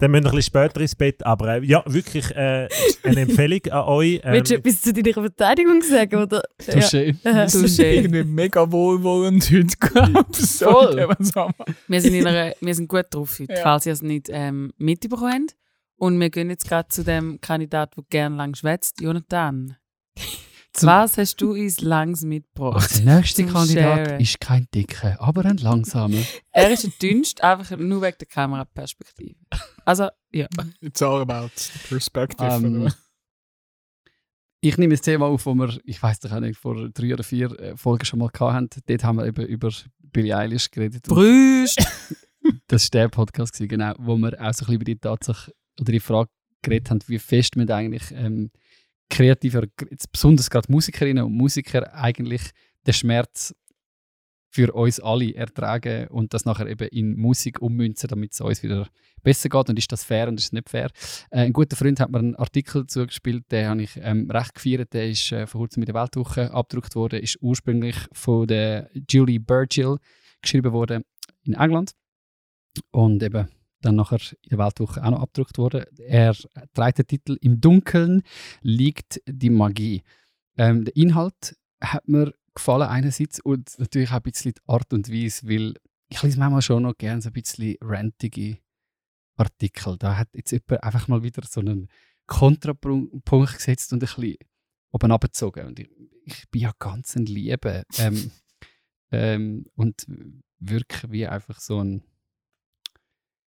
Dann müssen wir ein bisschen später ins Bett. Aber äh, ja, wirklich äh, eine Empfehlung an euch. Ähm, Willst du etwas zu deiner Verteidigung sagen? Oder? Touché. Das ist schön. irgendwie mega wohlwollend heute, glaube ich. So. Wir sind, in einer, wir sind gut drauf heute, Ja. falls ihr es nicht ähm, mitbekommen habt. Und wir gehen jetzt gerade zu dem Kandidat, der gerne lang schwätzt, Jonathan. Was hast du uns langs mitgebracht? Der nächste Kandidat Sharen. ist kein dicker, aber ein langsamer. Er ist der dünnste, einfach nur wegen der Kameraperspektive. Also, ja. It's all about the perspective. Ähm, oder? ich nehme das Thema auf, wo wir, ich weiß doch auch nicht, vor drei oder vier äh, Folgen schon mal hatten. Dort haben wir eben über Billie Eilish geredet. Brüst! das war der Podcast, gewesen, genau, wo wir auch so ein bisschen über die Tatsache oder die Frage geredet haben, wie fest man eigentlich ähm, kreative, oder jetzt besonders gerade Musikerinnen und Musiker eigentlich den Schmerz für uns alle ertragen und das nachher eben in Musik ummünzen, damit es uns wieder besser geht. Und ist das fair und ist es nicht fair? Äh, ein guter Freund hat mir einen Artikel zugespielt, den habe ich ähm, recht gefeiert. Der ist äh, vor kurzem mit der Weltwoche abgedruckt worden, ist ursprünglich von der Julie Burchill geschrieben worden in England und eben dann nachher in der Weltwoche auch noch abgedruckt worden. Er trägt den Titel «Im Dunkeln liegt die Magie». Ähm, der Inhalt hat mir gefallen einerseits und natürlich auch ein bisschen die Art und Weise, weil ich lese manchmal schon noch gerne so ein bisschen rantige Artikel. Da hat jetzt jemand einfach mal wieder so einen Kontrapunkt gesetzt und ein bisschen oben abgezogen. Und ich, ich bin ja ganz ein Liebe ähm, ähm, und wirke wie einfach so ein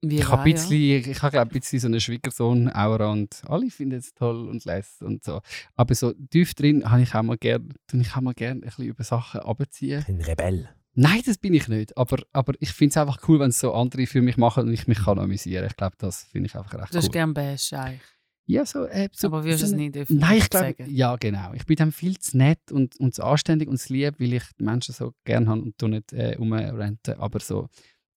Wie ich habe ein bisschen, ich, ich habe glaub, ein bisschen so eine Schwiegersohn-Aura und alle finden es toll und lässt und so. Aber so tief drin habe ich auch mal gerne, ich auch mal gerne ein bisschen über Sachen abziehen. Ein Rebell. Nein, das bin ich nicht. Aber, aber ich finde es einfach cool, wenn es so andere für mich machen und ich mich kann amüsieren. Ich glaube, das finde ich einfach recht Du hast cool. gerne Bash eigentlich. Ja, so, äh, so Aber wirst so es nicht öffentlich Nein, ich glaube, ja, genau. Ich bin dann viel zu nett und, und zu anständig und zu lieb, weil ich die Menschen so gerne habe und tu nicht äh, umrenten. Aber so,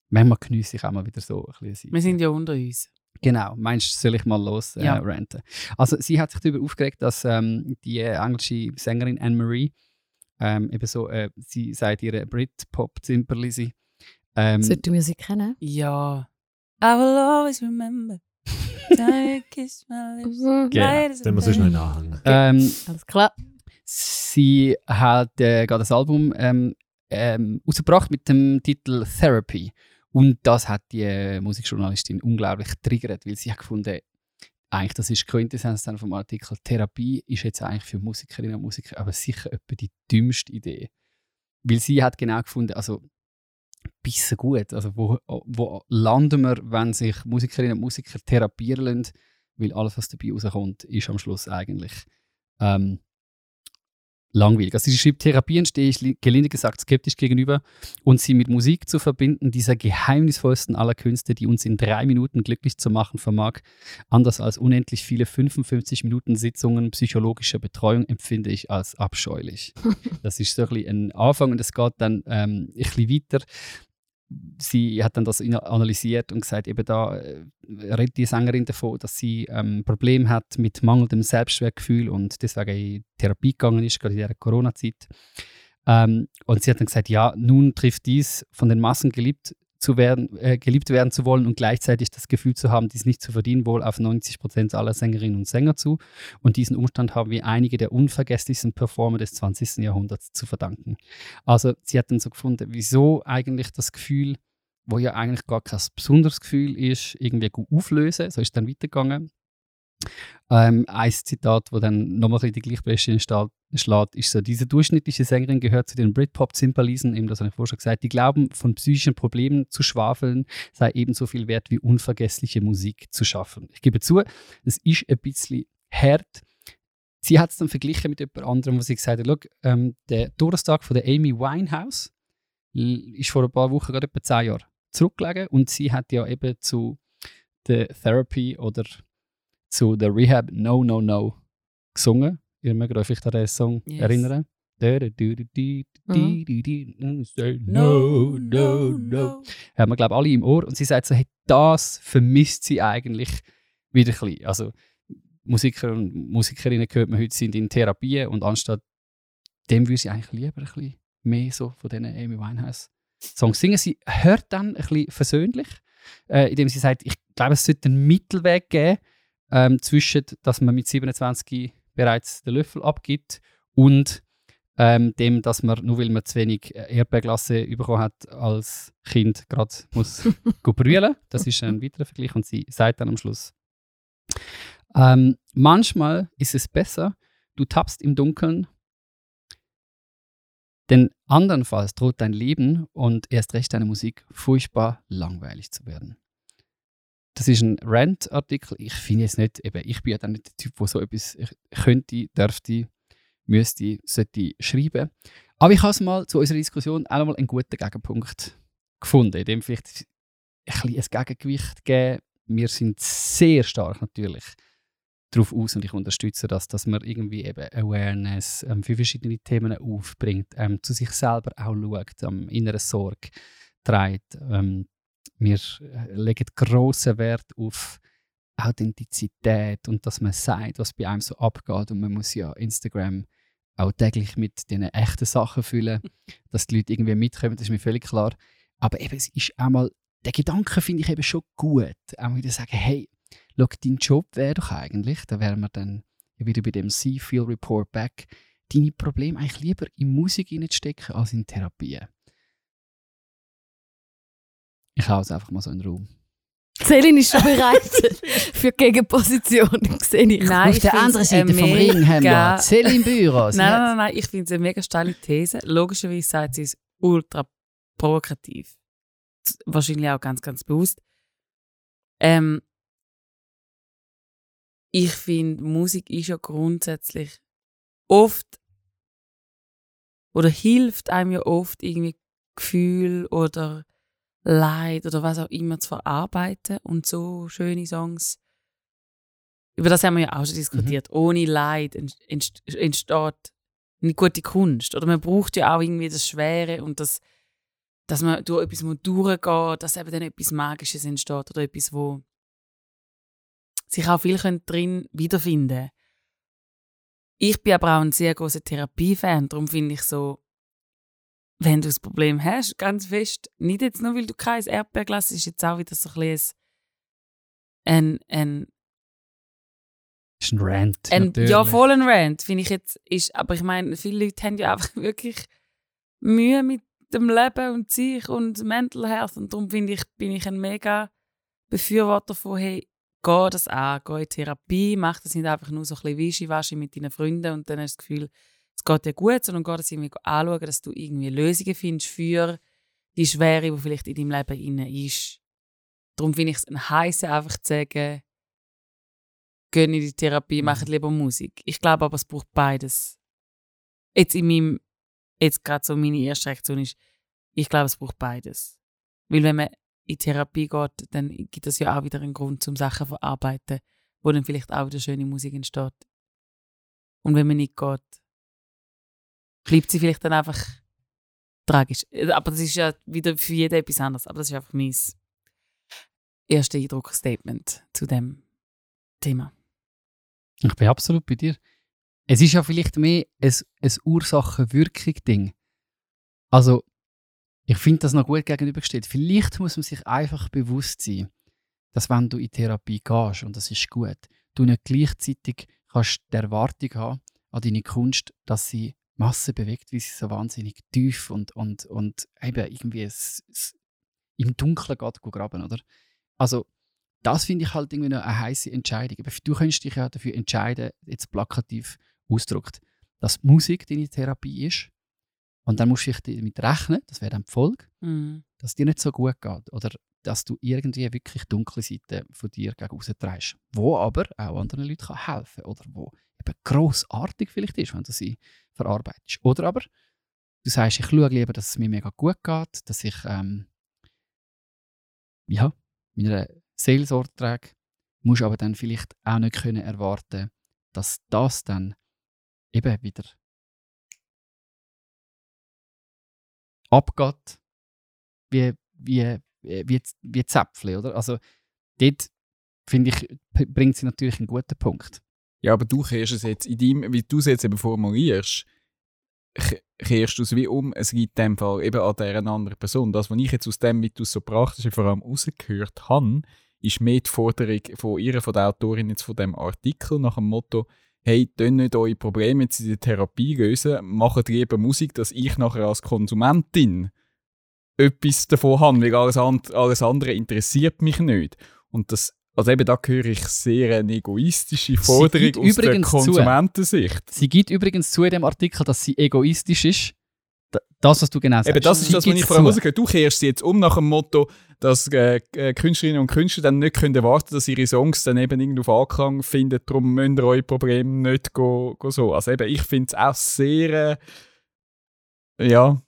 manchmal geniesse ich auch mal wieder so ein bisschen. Wir sind ja unter uns. Genau, meinst du, soll ich mal los äh, Ja. ranten? Also sie hat sich darüber aufgeregt, dass ähm, die englische Sängerin Anne-Marie ähm, eben so, äh, sie sagt ihre Brit-Pop-Zimperli sie, Ähm, Sollte die Musik kennen? Ja. I will always remember. Genau. Den muss ich noch nachhängen. ähm, Alles klar. sie hat äh, gerade das Album ähm, ähm, rausgebracht mit dem Titel Therapy. Und das hat die äh, Musikjournalistin unglaublich triggert, weil sie hat gefunden, eigentlich, das ist die Quintessenz vom Artikel, Therapie ist jetzt eigentlich für Musikerinnen und Musiker aber sicher etwa die dümmste Idee. Weil sie hat genau gefunden, also bisschen gut, also wo, wo landen wir, wenn sich Musikerinnen und Musiker therapieren lassen, weil alles, was dabei rauskommt, ist am Schluss eigentlich ähm, langweilig. Also sie schreibt, Therapien stehe ich li- gelinde gesagt skeptisch gegenüber und sie mit Musik zu verbinden, dieser geheimnisvollsten aller Künste, die uns in drei Minuten glücklich zu machen vermag, anders als unendlich viele 55 Minuten Sitzungen psychologischer Betreuung, empfinde ich als abscheulich. das ist so ein, ein Anfang und es geht dann ähm, ein bisschen weiter. Sie hat dann das analysiert und gesagt, eben da äh, redet die Sängerin davon, dass sie ähm, Probleme hat mit mangelndem Selbstwertgefühl und deswegen in Therapie gegangen ist, gerade in dieser Corona-Zeit. Ähm, und sie hat dann gesagt, ja, nun trifft dies, von den Massen geliebt zu werden, äh, geliebt werden zu wollen und gleichzeitig das Gefühl zu haben, dies nicht zu verdienen, wohl auf 90 Prozent aller Sängerinnen und Sänger zu. Und diesen Umstand haben wir einige der unvergesslichsten Performer des 20. Jahrhunderts zu verdanken. Also sie hat dann so gefunden, wieso eigentlich das Gefühl, wo ja eigentlich gar kein besonderes Gefühl ist, irgendwie gut auflösen. So ist es dann weitergegangen. Ähm, ein Zitat, wo dann nochmal die sta- schlägt, ist so, diese durchschnittliche Sängerin gehört zu den Britpop-Zimperlisen, eben das habe ich vorher schon gesagt, die glauben, von psychischen Problemen zu schwafeln, sei ebenso viel wert wie unvergessliche Musik zu schaffen. Ich gebe zu, es ist ein bisschen hart. Sie hat es dann verglichen mit jemand anderem, wo sie gesagt hat, «Schau, ähm, der Todestag von der Amy Winehouse ist vor ein paar Wochen, gerade etwa zehn Jahre, zurückgelegen und sie hat ja eben zu der Therapy oder zu der Rehab No No No gesungen. Ihr mögt euch vielleicht an den Song Yes. erinnern. No, no, no. Haben wir, glaube alle im Ohr. Und sie sagt so, hey, das vermisst sie eigentlich wieder ein bisschen. Also Musiker und Musikerinnen hört man heute sind in Therapie und anstatt dem würde sie eigentlich lieber ein bisschen mehr so von diesen Amy Winehouse Songs singen. Sie hört dann ein bisschen versöhnlich, äh, indem sie sagt, ich glaube, es sollte einen Mittelweg geben ähm, zwischen, dass man mit 27 bereits den Löffel abgibt und ähm, dem, dass man, nur weil man zu wenig äh, Erdbeerglasse bekommen hat, als Kind gerade muss brüllen. Das ist ein weiterer Vergleich. Und sie sagt dann am Schluss, ähm, manchmal ist es besser, du tappst im Dunkeln, denn andernfalls droht dein Leben und erst recht deine Musik furchtbar langweilig zu werden. Das ist ein Rant-Artikel. Ich finde jetzt nicht, eben, ich bin ja dann nicht der Typ, der so etwas könnte, dürfte, müsste, sollte schreiben. Aber ich habe es mal zu unserer Diskussion auch noch mal einen guten Gegenpunkt gefunden, in dem vielleicht ein bisschen ein Gegengewicht geben. Wir sind sehr stark natürlich darauf aus und ich unterstütze das, dass man irgendwie eben Awareness ähm, für verschiedene Themen aufbringt, ähm, zu sich selber auch schaut, am inneren Sorge trägt. Ähm, wir äh, legen grossen Wert auf Authentizität und dass man sagt, was bei einem so abgeht und man muss ja Instagram auch täglich mit diesen echten Sachen füllen, dass die Leute irgendwie mitkommen, das ist mir völlig klar. Aber eben, es ist einmal, der Gedanke finde ich eben schon gut, auch wieder sagen, hey, schau, dein Job wäre doch eigentlich, da wären wir dann wieder bei dem See, Feel, Report Back, deine Probleme eigentlich lieber in Musik hineinzustecken als in Therapie. Ich hau es einfach mal so in den Raum. Celine ist schon bereit für die Gegenposition. Sehe ich. Nein, Auf ich der anderen Seite vom Ring haben wir Celine Büros. Nein, nein, nein, nein, ich finde es eine mega steile These. Logischerweise sagt sie es ultra provokativ. Wahrscheinlich auch ganz, ganz bewusst. Ähm, ich finde, Musik ist ja grundsätzlich oft oder hilft einem ja oft irgendwie Gefühl oder Leid oder was auch immer zu verarbeiten und so schöne Songs. Über das haben wir ja auch schon diskutiert. Ohne Leid ent- entst- entsteht eine gute Kunst. Oder man braucht ja auch irgendwie das Schwere und das, dass man durch etwas durchgehen dass eben dann etwas Magisches entsteht oder etwas, wo sich auch viel drin wiederfinden Ich bin aber auch ein sehr großer Therapiefan, darum finde ich so, wenn du das Problem hast, ganz fest, nicht jetzt nur, weil du kein Erdbeerglas ist jetzt auch wieder so ein bisschen ein, ein, ist ein Rant. ein natürlich. ja, voll ein Rant, finde ich jetzt, ist, aber ich meine, viele Leute haben ja einfach wirklich Mühe mit dem Leben und sich und Mental Health und darum finde ich, bin ich ein mega Befürworter von, hey, geh das an, geh in Therapie, mach das nicht einfach nur so ein bisschen Wischiwaschi mit deinen Freunden und dann hast du das Gefühl, es geht dir gut, sondern geh das irgendwie anschauen, dass du irgendwie Lösungen findest für die Schwere, die vielleicht in deinem Leben inne ist. Darum finde ich es ein heiße einfach zu sagen, geh in die Therapie, mach lieber Musik. Ich glaube aber, es braucht beides. Jetzt in meinem, jetzt gerade so meine erste Reaktion ist, ich glaube, es braucht beides. Weil wenn man in Therapie geht, dann gibt es ja auch wieder einen Grund zum Sachen zu verarbeiten, wo dann vielleicht auch wieder schöne Musik entsteht. Und wenn man nicht geht, bleibt sie vielleicht dann einfach tragisch. Aber das ist ja wieder für jeden etwas anderes. Aber das ist einfach mein erster Eindruck-Statement zu dem Thema. Ich bin absolut bei dir. Es ist ja vielleicht mehr ein, ein Ursache-Wirkung-Ding. Also, ich finde das noch gut gegenübergestellt. Vielleicht muss man sich einfach bewusst sein, dass wenn du in Therapie gehst, und das ist gut, du nicht gleichzeitig kannst die Erwartung haben an deine Kunst, dass sie Masse bewegt, wie sie so wahnsinnig tief und, und, und eben irgendwie es, es im Dunkeln geht graben, oder? Also, das finde ich halt irgendwie noch eine heiße Entscheidung. Aber du könntest dich ja dafür entscheiden, jetzt plakativ ausgedrückt, dass Musik deine Therapie ist. Und dann musst du dich damit rechnen, das wäre dann die Folge, Mhm. dass es dir nicht so gut geht. Oder dass du irgendwie wirklich dunkle Seiten von dir gegen raustreibst. Wo aber auch anderen Leuten kann helfen Oder wo eben grossartig vielleicht ist, wenn du sie verarbeitest. Oder aber du sagst, ich schaue lieber, dass es mir mega gut geht, dass ich ähm, ja, meiner Seelsorge trage, musst aber dann vielleicht auch nicht können erwarten, dass das dann eben wieder abgeht, wie, wie, wie, wie Zäpfchen, oder? Also dort, finde ich, bringt sie natürlich einen guten Punkt. Ja, aber du kehrst es jetzt in deinem, wie du es jetzt eben formulierst, ke- kehrst du es wie um, es gibt in dem Fall eben an dieser anderen Person. Das, was ich jetzt aus dem, wie du es so praktisch vor allem rausgehört habe, ist mehr die Forderung von ihr, von der Autorin jetzt von dem Artikel nach dem Motto, hey, tun nicht eure Probleme jetzt in der Therapie lösen, macht lieber Musik, dass ich nachher als Konsumentin etwas davon habe, weil alles, an, alles andere interessiert mich nicht. Und das, also eben da höre ich sehr eine egoistische Forderung aus der übrigens zu. Konsumentensicht. Sie gibt übrigens zu in dem Artikel, dass sie egoistisch ist. Das, was du genau sagst. Eben, das ist Sie das, was ich vorher rausgehört Du kehrst sie jetzt um nach dem Motto, dass äh, äh, Künstlerinnen und Künstler dann nicht können erwarten dass ihre Songs dann eben irgendwie auf Anklang finden. Darum müsst ihr eure Probleme nicht go, go so. Also eben, ich finde es auch sehr, äh, ja,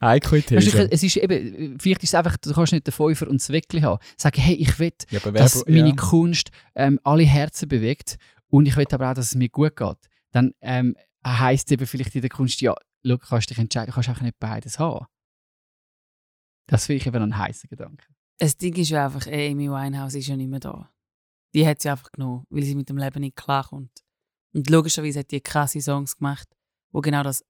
heikle Weißt du, These. ich- es ist eben, vielleicht ist es einfach, du kannst nicht den Fünfer und das Weckli haben. Sagen, hey, ich will, ja, dass meine ja. Kunst ähm, alle Herzen bewegt und ich will aber auch, dass es mir gut geht. Dann ähm, heisst eben vielleicht in der Kunst, ja, schau, kannst dich entscheiden, du kannst auch nicht beides haben. Das finde ich eben ein heißer Gedanke. Das Ding ist ja einfach, ey, Amy Winehouse ist ja nicht mehr da. Die hat sie einfach genommen, weil sie mit dem Leben nicht klarkommt. Und logischerweise hat die krasse Songs gemacht, wo genau das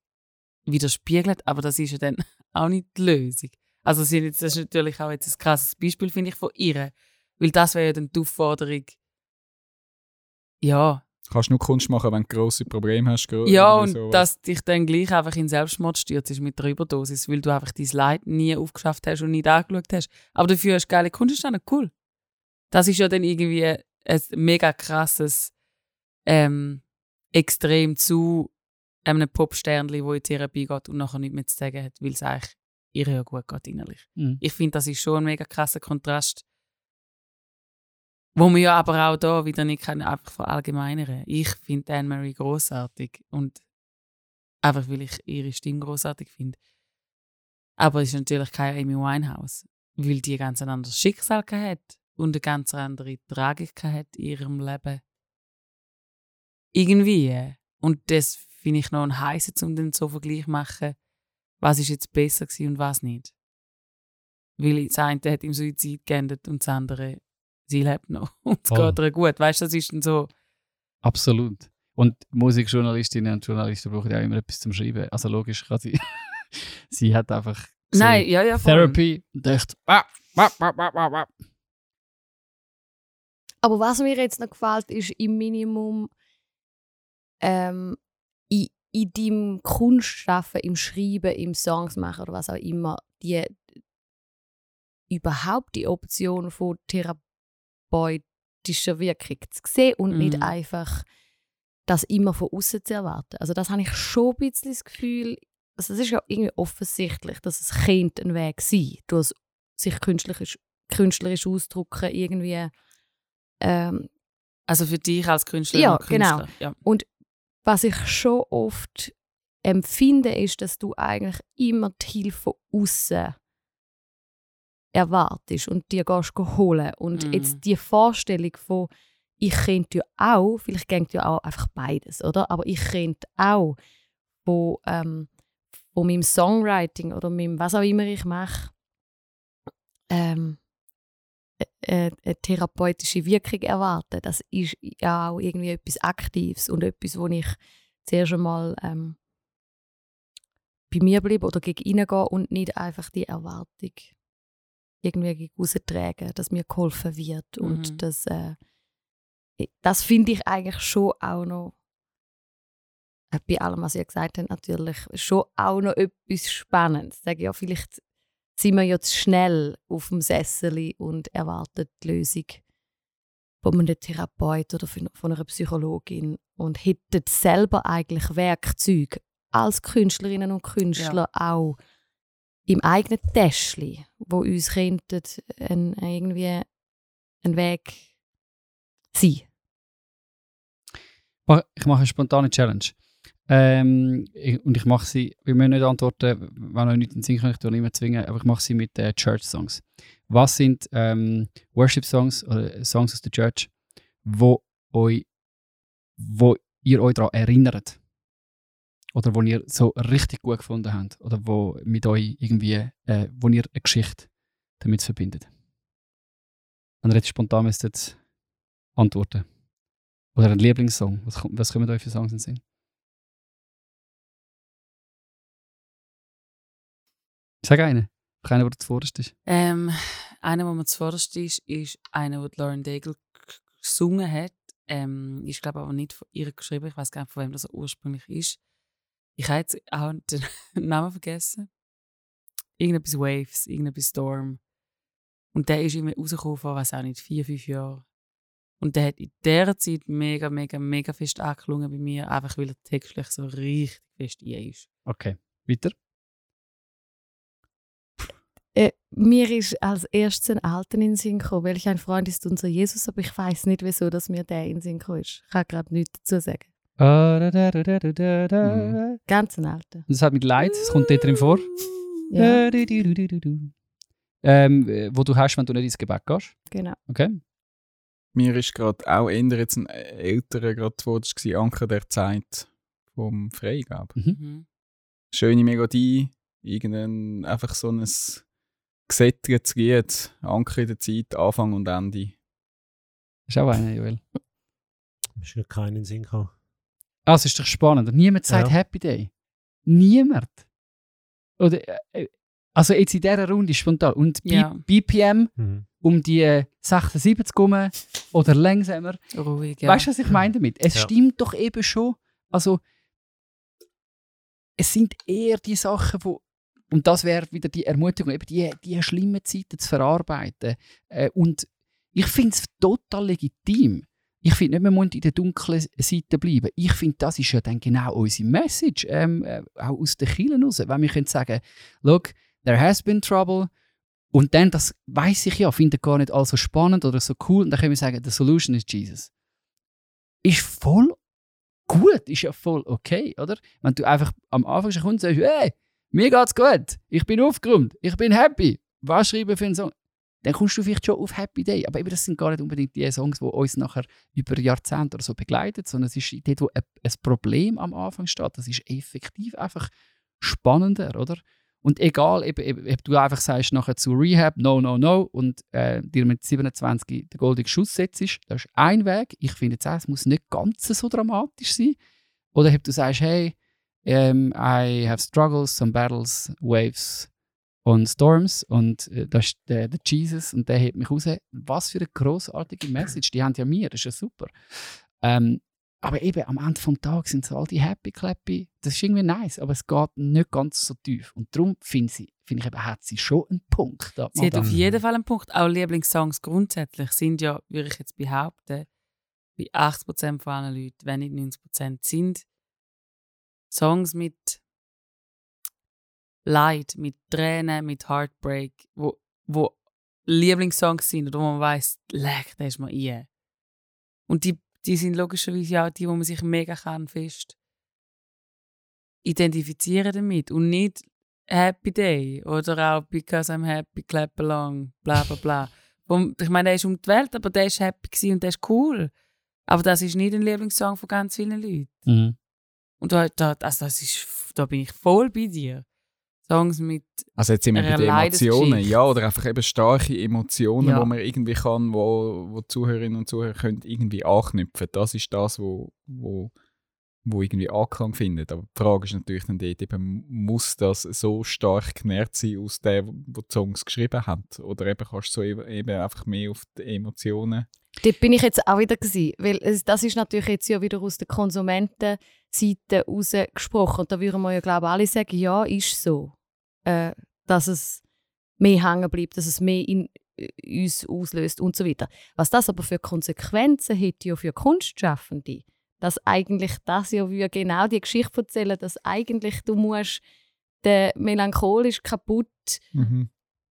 widerspiegelt, aber das ist ja dann auch nicht die Lösung. Also sie- das ist natürlich auch jetzt ein krasses Beispiel, finde ich, von ihr. Weil das wäre ja dann die Aufforderung, ja, Kannst nur Kunst machen, wenn du grosse Probleme hast. ja, und sowas. dass dich dann gleich einfach in Selbstmord stürzt mit der Überdosis, weil du einfach dein Leid nie aufgeschafft hast und nicht angeschaut hast. Aber dafür hast du geile Kunst gestanden, cool. Das ist ja dann irgendwie ein mega krasses ähm, Extrem zu einem Popsternli, wo in Therapie geht und nachher nichts mehr zu sagen hat, weil es eigentlich ihr ja gut geht innerlich. Mhm. Ich finde, das ist schon ein mega krasser Kontrast. Wo man ja aber auch da wieder nicht kann, einfach verallgemeinern. Ich finde Anne-Marie großartig und einfach weil ich ihre Stimme großartig finde. Aber es ist natürlich keine Amy Winehouse, weil die ganz ein anderes Schicksal hat und eine ganz andere Tragik hat in ihrem Leben. Irgendwie. Und das finde ich noch ein heißer, um den so Vergleich zu machen, was ist jetzt besser gewesen und was nicht. Weil das eine hat im Suizid geendet und das andere, sie lebt noch und es Voll. geht ihr gut. Weißt du, das ist dann so, Absolut. Und Musikjournalistinnen und Journalisten brauchen ja auch immer etwas zum Schreiben. Also logisch kann sie Sie hat einfach gesehen, Nein, ja, ja. Therapy und dachte, ah. Aber was mir jetzt noch gefällt, ist im Minimum ähm, in, in deinem Kunstschaffen, im Schreiben, im Songs machen oder was auch immer, die überhaupt die Option von therapeutischer Wirkung zu sehen und nicht Mhm. einfach das immer von außen zu erwarten. Also das habe ich schon ein bisschen das Gefühl, also es ist ja irgendwie offensichtlich, dass es könnte ein Weg sein, durch sich künstlerisch, künstlerisch ausdrücken, irgendwie ähm, Also für dich als Künstlerin Ja, und Künstler. Ja. Was ich schon oft empfinde, ist, dass du eigentlich immer die Hilfe von außen erwartest und dir gehst holen. Und Mhm. jetzt die Vorstellung von, ich könnte ja auch, vielleicht geht ja auch einfach beides, oder? Aber ich könnte auch von, ähm, von meinem Songwriting oder meinem, was auch immer ich mache, ähm, eine, eine therapeutische Wirkung erwarten. Das ist ja auch irgendwie etwas Aktives und etwas, wo ich zuerst einmal ähm, bei mir bleibe oder gegen innen gehe und nicht einfach die Erwartung irgendwie gegen raustragen, dass mir geholfen wird. Und Mhm. das, äh, das finde ich eigentlich schon auch noch, äh, bei allem, was ihr gesagt habt, natürlich schon auch noch etwas Spannendes. Sage ja, vielleicht sind wir ja zu schnell auf dem Sessel und erwarten die Lösung von einem Therapeut oder von einer Psychologin und hätten selber eigentlich Werkzeuge als Künstlerinnen und Künstler auch im eigenen Täschchen, wo uns könnten ein, irgendwie ein Weg sein. Ich mache eine spontane Challenge. Ähm, ich, und ich mache sie, wir müssen nicht antworten, wenn euch nicht in den Sinn kommt, ich tue nicht zwingen, aber ich mache sie mit äh, Church-Songs. Was sind ähm, Worship-Songs oder Songs aus der Church, wo, euch, wo ihr euch daran erinnert? Oder wo ihr so richtig gut gefunden habt? Oder wo mit euch irgendwie, äh, wo ihr eine Geschichte damit verbindet? Wenn ihr jetzt spontan müsstet antworten. Oder ein Lieblingssong. Was, was kommen euch für Songs in den Sinn? Sag einen. Keiner, der zuvorderst ist. Ähm, einer, der mir zuvorderst ist, ist einer, den Lauren Daigle gesungen hat. Ähm, ich glaube aber nicht von ihr geschrieben. Ich weiß gar nicht, von wem das ursprünglich ist. Ich habe jetzt auch den Namen vergessen. Irgendetwas Waves, irgendetwas Storm. Und der ist irgendwie rausgekommen vor, weiß auch nicht, vier, fünf Jahren. Und der hat in dieser Zeit mega, mega, mega fest angeklungen bei mir, einfach weil er textlich so richtig fest ein ist. Okay. Weiter? Äh, mir ist als erstes ein Alten in den Sinn gekommen, welch ein Freund ist unser Jesus, aber ich weiß nicht, wieso dass mir der in den Sinn gekommen ist. Ich kann gerade nichts dazu sagen. Mhm. Ganz ein Alter. Das hat mit Leid, das kommt dort drin vor. Ja, Ähm, äh, wo du hast, wenn du nicht ins Gebet gehst. genau. Okay. Mir ist gerade auch eher jetzt ein älterer gerade geworden, das war Anker der Zeit vom Freigabe. Mhm. Schöne Melodie, irgendein einfach so ein gesättigtes Lied, Anker in der Zeit, Anfang und Ende. Ist auch einer, Joel. Ist mir keinen Sinn gekommen. Ah, es ist doch spannend. Niemand sagt Ja. Happy Day. Niemand. Oder, äh, also jetzt in dieser Runde spontan. Und B- Ja. BPM Mhm. um die äh, 76 rum oder langsamer. Ruhig, ja. Weißt du, was ich meine damit? Es Ja. stimmt doch eben schon. Also, es sind eher die Sachen, wo und das wäre wieder die Ermutigung, eben die, die schlimmen Zeiten zu verarbeiten. Äh, und ich finde es total legitim. Ich finde nicht, man muss in der dunklen Seite bleiben. Ich finde, das ist ja dann genau unsere Message, ähm, äh, auch aus den Kirchen raus. Wenn wir können sagen, look, there has been trouble, und dann, das weiß ich ja, finde ich gar nicht alles so spannend oder so cool. Und dann können wir sagen, the solution is Jesus. Ist voll gut, ist ja voll okay, oder? Wenn du einfach am Anfang schon kommst und sagst, hey, mir geht's gut, ich bin aufgeräumt, ich bin happy, was schreiben für einen Song? Dann kommst du vielleicht schon auf Happy Day. Aber eben, das sind gar nicht unbedingt die Songs, die uns nachher über Jahrzehnte oder so begleiten, sondern es ist dort, wo ein, Problem am Anfang steht. Das ist effektiv einfach spannender, oder? Und egal, ob du einfach sagst nachher zu Rehab, no, no, no, und äh, dir mit 27 den goldenen Schuss setzt, das ist ein Weg. Ich finde jetzt es muss nicht ganz so dramatisch sein. Oder ob du sagst, hey, ähm, I have struggles, some battles, waves und storms und äh, das ist der, der Jesus und der hebt mich raus. Was für eine großartige Message, die haben ja mir, das ist ja super. Ähm, aber eben am Ende des Tages sind so all die Happy Clappy, das ist irgendwie nice, aber es geht nicht ganz so tief. Und darum finde ich, find ich eben, hat sie schon einen Punkt. da, Sie hat auf jeden Fall einen Punkt. Auch Lieblingssongs grundsätzlich sind ja, würde ich jetzt behaupten, bei 80% von allen Leuten, wenn nicht 90%, sind Songs mit Leid, mit Tränen, mit Heartbreak, wo, wo Lieblingssongs sind oder wo man weiß, leck, da ist man ein. Und die, die sind logischerweise auch die, wo man sich mega kann fest identifizieren damit und nicht Happy Day oder auch Because I'm Happy, Clap Along, bla bla bla. Ich meine, der ist um die Welt, aber der ist happy und der ist cool. Aber das ist nicht ein Lieblingssong von ganz vielen Leuten. Mhm. Und da, da, also das ist, da bin ich voll bei dir. Songs mit, Also jetzt sind wir bei den Emotionen, ja, oder einfach eben starke Emotionen, Ja. wo man irgendwie kann, wo, wo die Zuhörerinnen und Zuhörer können irgendwie anknüpfen. Das ist das, wo, wo, wo irgendwie Anklang findet. Aber die Frage ist natürlich dann dort eben, muss das so stark genährt sein aus dem, wo die Songs geschrieben haben? Oder eben kannst du so eben eben einfach mehr auf die Emotionen Dort bin ich jetzt auch wieder gewesen, weil das ist natürlich jetzt ja wieder aus Konsumentenseite rausgesprochen. Und da würden wir ja glaube ich alle sagen, ja, ist so, äh, dass es mehr hängen bleibt, dass es mehr in äh, uns auslöst und so weiter. Was das aber für Konsequenzen hätte ja für Kunstschaffende, dass eigentlich das ja genau die Geschichte erzählen, dass eigentlich du musst der melancholisch kaputt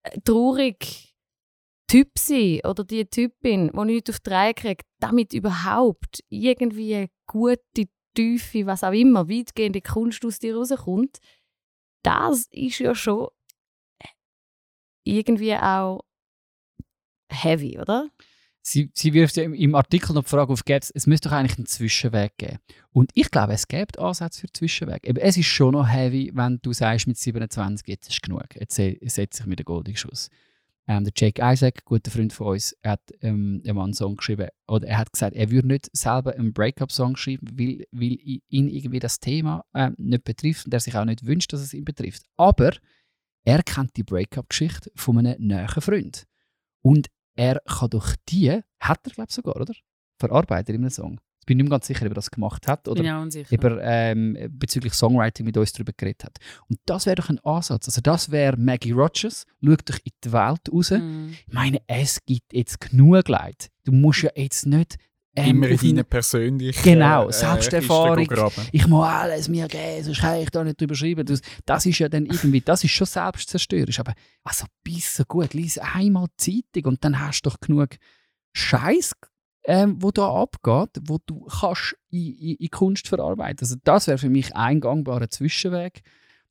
äh, traurig Typ sein oder die Typin, die nichts auf die Reihe kriegt, damit überhaupt irgendwie gute, tiefe, was auch immer, weitgehende Kunst aus dir rauskommt, das ist ja schon irgendwie auch heavy, oder? Sie, sie wirft ja im, im Artikel noch die Frage auf, gäb's- es müsste doch eigentlich einen Zwischenweg geben. Und ich glaube, es gibt Ansätze für Zwischenweg. Eben, es ist schon noch heavy, wenn du sagst, mit 27 jetzt ist genug. Jetzt se- setze ich mir den goldenen Schuss. Ähm, der Jake Isaac, guter Freund von uns, hat ähm, einen Song geschrieben, oder er hat gesagt, er würde nicht selber einen Breakup-Song schreiben, weil, weil ihn irgendwie das Thema ähm, nicht betrifft und er sich auch nicht wünscht, dass es ihn betrifft. Aber er kennt die Breakup-Geschichte von einem näheren Freund. Und er kann durch die, hat er glaube ich sogar, oder? Verarbeitet in einem Song. Ich bin nicht mehr ganz sicher, ob er das gemacht hat oder bin auch unsicher. ob er ähm, bezüglich Songwriting mit uns darüber geredet hat. Und das wäre doch ein Ansatz. Also das wäre Maggie Rogers, schau doch in die Welt raus. Mhm. Ich meine, es gibt jetzt genug Leid. Du musst ja jetzt nicht ähm, immer in deinen persönlichen Genau, äh, Selbsterfahrung. Ich muss alles mir geben, sonst kann ich da nicht drüber schreiben. Das, das ist ja dann irgendwie, das ist schon selbstzerstörerisch. Aber also bisschen gut, lies einmal die Zeitung und dann hast du doch genug Scheiß, ähm, wo da abgeht, wo du kannst in, in, in Kunst verarbeiten. Also das wäre für mich ein gangbarer Zwischenweg.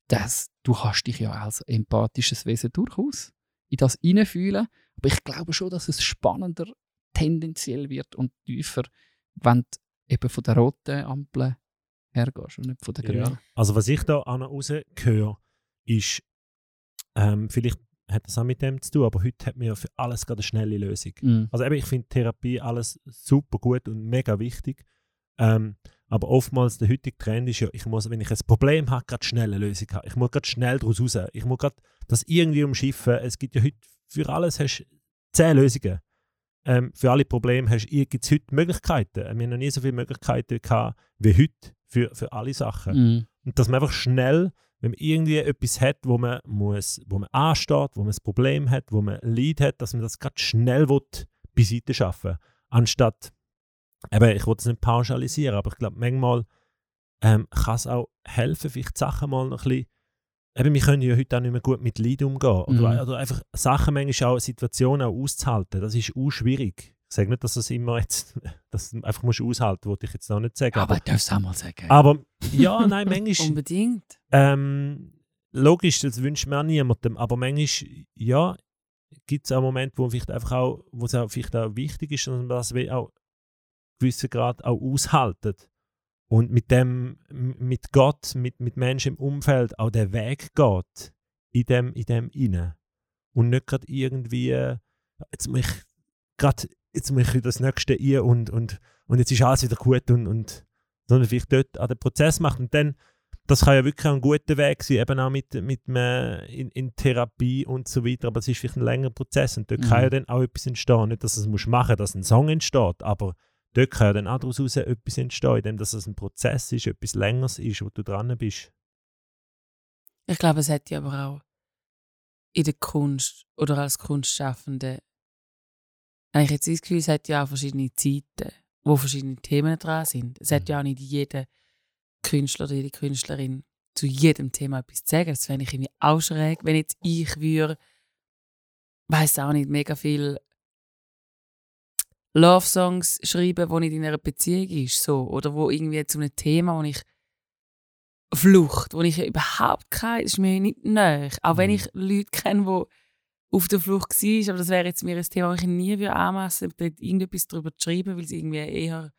Dass du kannst dich ja als empathisches Wesen durchaus in das hineinfühlen. Aber ich glaube schon, dass es spannender tendenziell wird und tiefer, wenn du eben von der roten Ampel hergehst und nicht von der grünen. Ja. Also was ich da noch raushöre, ist, ähm, vielleicht hat das auch mit dem zu tun, aber heute hat man ja für alles gerade eine schnelle Lösung. Mhm. Also eben, ich finde Therapie alles super gut und mega wichtig. Ähm, aber oftmals der heutige Trend ist ja, ich muss, wenn ich ein Problem habe, gerade schnell eine Lösung haben. Ich muss gerade schnell daraus raus. Ich muss gerade das irgendwie umschiffen. Es gibt ja heute, für alles hast zehn Lösungen. Ähm, für alle Probleme gibt es heute Möglichkeiten. Wir haben noch nie so viele Möglichkeiten gehabt wie heute für, für alle Sachen. Mhm. Und dass man einfach schnell, wenn man irgendwie etwas hat, wo man, muss, wo man ansteht, wo man ein Problem hat, wo man ein Lead hat, dass man das gerade schnell will, beiseite schaffen Anstatt, eben, ich will es nicht pauschalisieren, aber ich glaube, manchmal ähm, kann es auch helfen, vielleicht die Sachen mal noch ein bisschen, eben, wir können ja heute auch nicht mehr gut mit Leid umgehen. Oder, Mhm. oder einfach Sachen manchmal auch, Situationen auch auszuhalten, das ist auch schwierig. Ich sage nicht, dass das immer jetzt, dass du einfach musst aushalten, wollte ich jetzt noch nicht sagen. Aber ich darf es auch mal sagen. aber ja, nein, manchmal, Unbedingt. ähm, logisch, das wünscht man auch niemandem, aber manchmal, ja, gibt es auch Momente, wo vielleicht einfach auch, wo es auch vielleicht auch wichtig ist, dass man das auch gewissen Grad auch aushaltet und mit dem, mit Gott, mit, mit Menschen im Umfeld auch der Weg geht in dem, in dem inne und nicht gerade irgendwie, jetzt muss ich gerade, jetzt muss ich das Nächste ein und, und, und jetzt ist alles wieder gut und, und sondern vielleicht dort an den Prozess macht und dann das kann ja wirklich ein guter Weg sein, eben auch mit, mit in, in Therapie und so weiter, aber es ist vielleicht ein längerer Prozess und dort kann Mhm. ja dann auch etwas entstehen. Nicht, dass du es musst machen dass ein Song entsteht, aber dort kann ja dann auch daraus etwas entstehen, indem dass es ein Prozess ist, etwas Längeres ist, wo du dran bist. Ich glaube, es hätte aber auch in der Kunst oder als Kunstschaffende, habe ich jetzt das Gefühl, es hat ja auch verschiedene Zeiten, wo verschiedene Themen dran sind. Es hat ja auch nicht jeder Künstler oder jede Künstlerin zu jedem Thema etwas zu sagen. Das fände ich irgendwie auch schräg, wenn jetzt ich würde, weiß auch nicht, mega viel Love-Songs schreiben, wo nicht in einer Beziehung ist, so. Oder wo irgendwie zu einem Thema, wo ich Flucht, wo ich überhaupt keine, das ist mir nicht nahe. Auch wenn Mhm. ich Leute kenne, die auf der Flucht waren, aber das wäre jetzt mir ein Thema, das ich nie würde anmassen würde, irgendetwas darüber zu schreiben, weil es irgendwie eher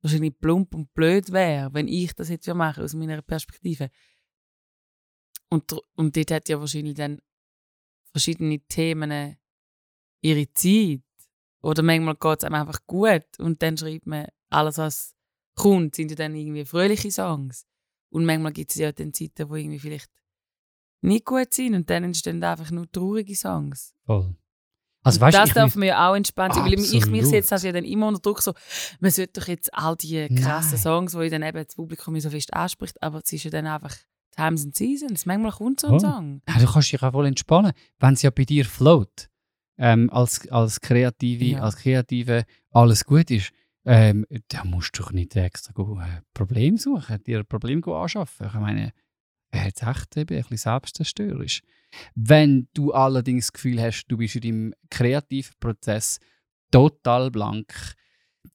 wahrscheinlich plump und blöd wäre, wenn ich das jetzt machen aus meiner Perspektive. Und, und dort hat ja wahrscheinlich dann verschiedene Themen ihre Zeit. Oder manchmal geht es einem einfach gut und dann schreibt man alles, was kommt, sind ja dann irgendwie fröhliche Songs. Und manchmal gibt es ja dann Zeiten, wo irgendwie vielleicht nicht gut sind und dann entstehen einfach nur traurige Songs. Voll. Also, weißt, das darf man ja auch entspannt sein, weil ich, ich mich setze das ja dann immer unter Druck so, man sollte doch jetzt all die krassen Nein. Songs, die dann eben das Publikum so fest anspricht, aber es ist ja dann einfach Times and Seasons. Manchmal kommt so ein Oh. Song. Ja, du kannst dich auch wohl entspannen, wenn es ja bei dir float. Ähm, als, als Kreative, Ja. als Kreative alles gut ist, ähm, da musst du doch nicht extra go, äh, Problem suchen, dir ein Problem anschaffen. Ich meine, wäre jetzt echt eben ein bisschen selbstzerstörerisch. Wenn du allerdings das Gefühl hast, du bist in deinem kreativen Prozess total blank,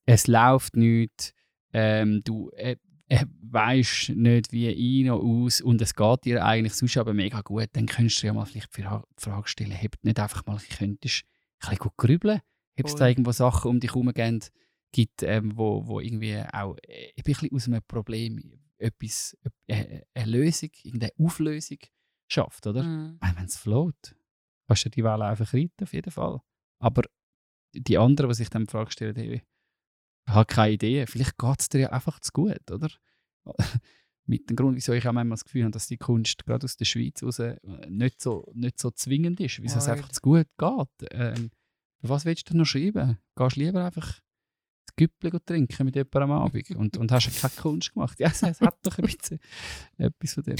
es läuft nicht, ähm, du äh, äh, weißt nicht wie ein noch aus und es geht dir eigentlich sonst aber mega gut, dann könntest du ja mal vielleicht die Fra- Frage stellen, ob nicht einfach mal könntest ein bisschen gut grübeln, ob es da irgendwo Sachen um dich herum gibt, ähm, wo, wo irgendwie auch äh, ein bisschen aus einem Problem etwas, äh, eine Lösung, irgendeine Auflösung schafft, oder? Mhm. Wenn es float, kannst du die Welle einfach reiten, auf jeden Fall. Aber die anderen, die sich dann die Frage stellen, hey, ich habe keine Idee, vielleicht geht es dir ja einfach zu gut, oder? Mit dem Grund, wieso ich auch manchmal das Gefühl habe, dass die Kunst gerade aus der Schweiz raus äh, nicht so, nicht so zwingend ist, wieso es einfach zu gut geht. Ähm, was willst du noch schreiben? Gehst lieber einfach Güppel trinken mit jemandem am Abend und, und hast keine Kunst gemacht. Ja, es, hat doch ein bisschen etwas von dem.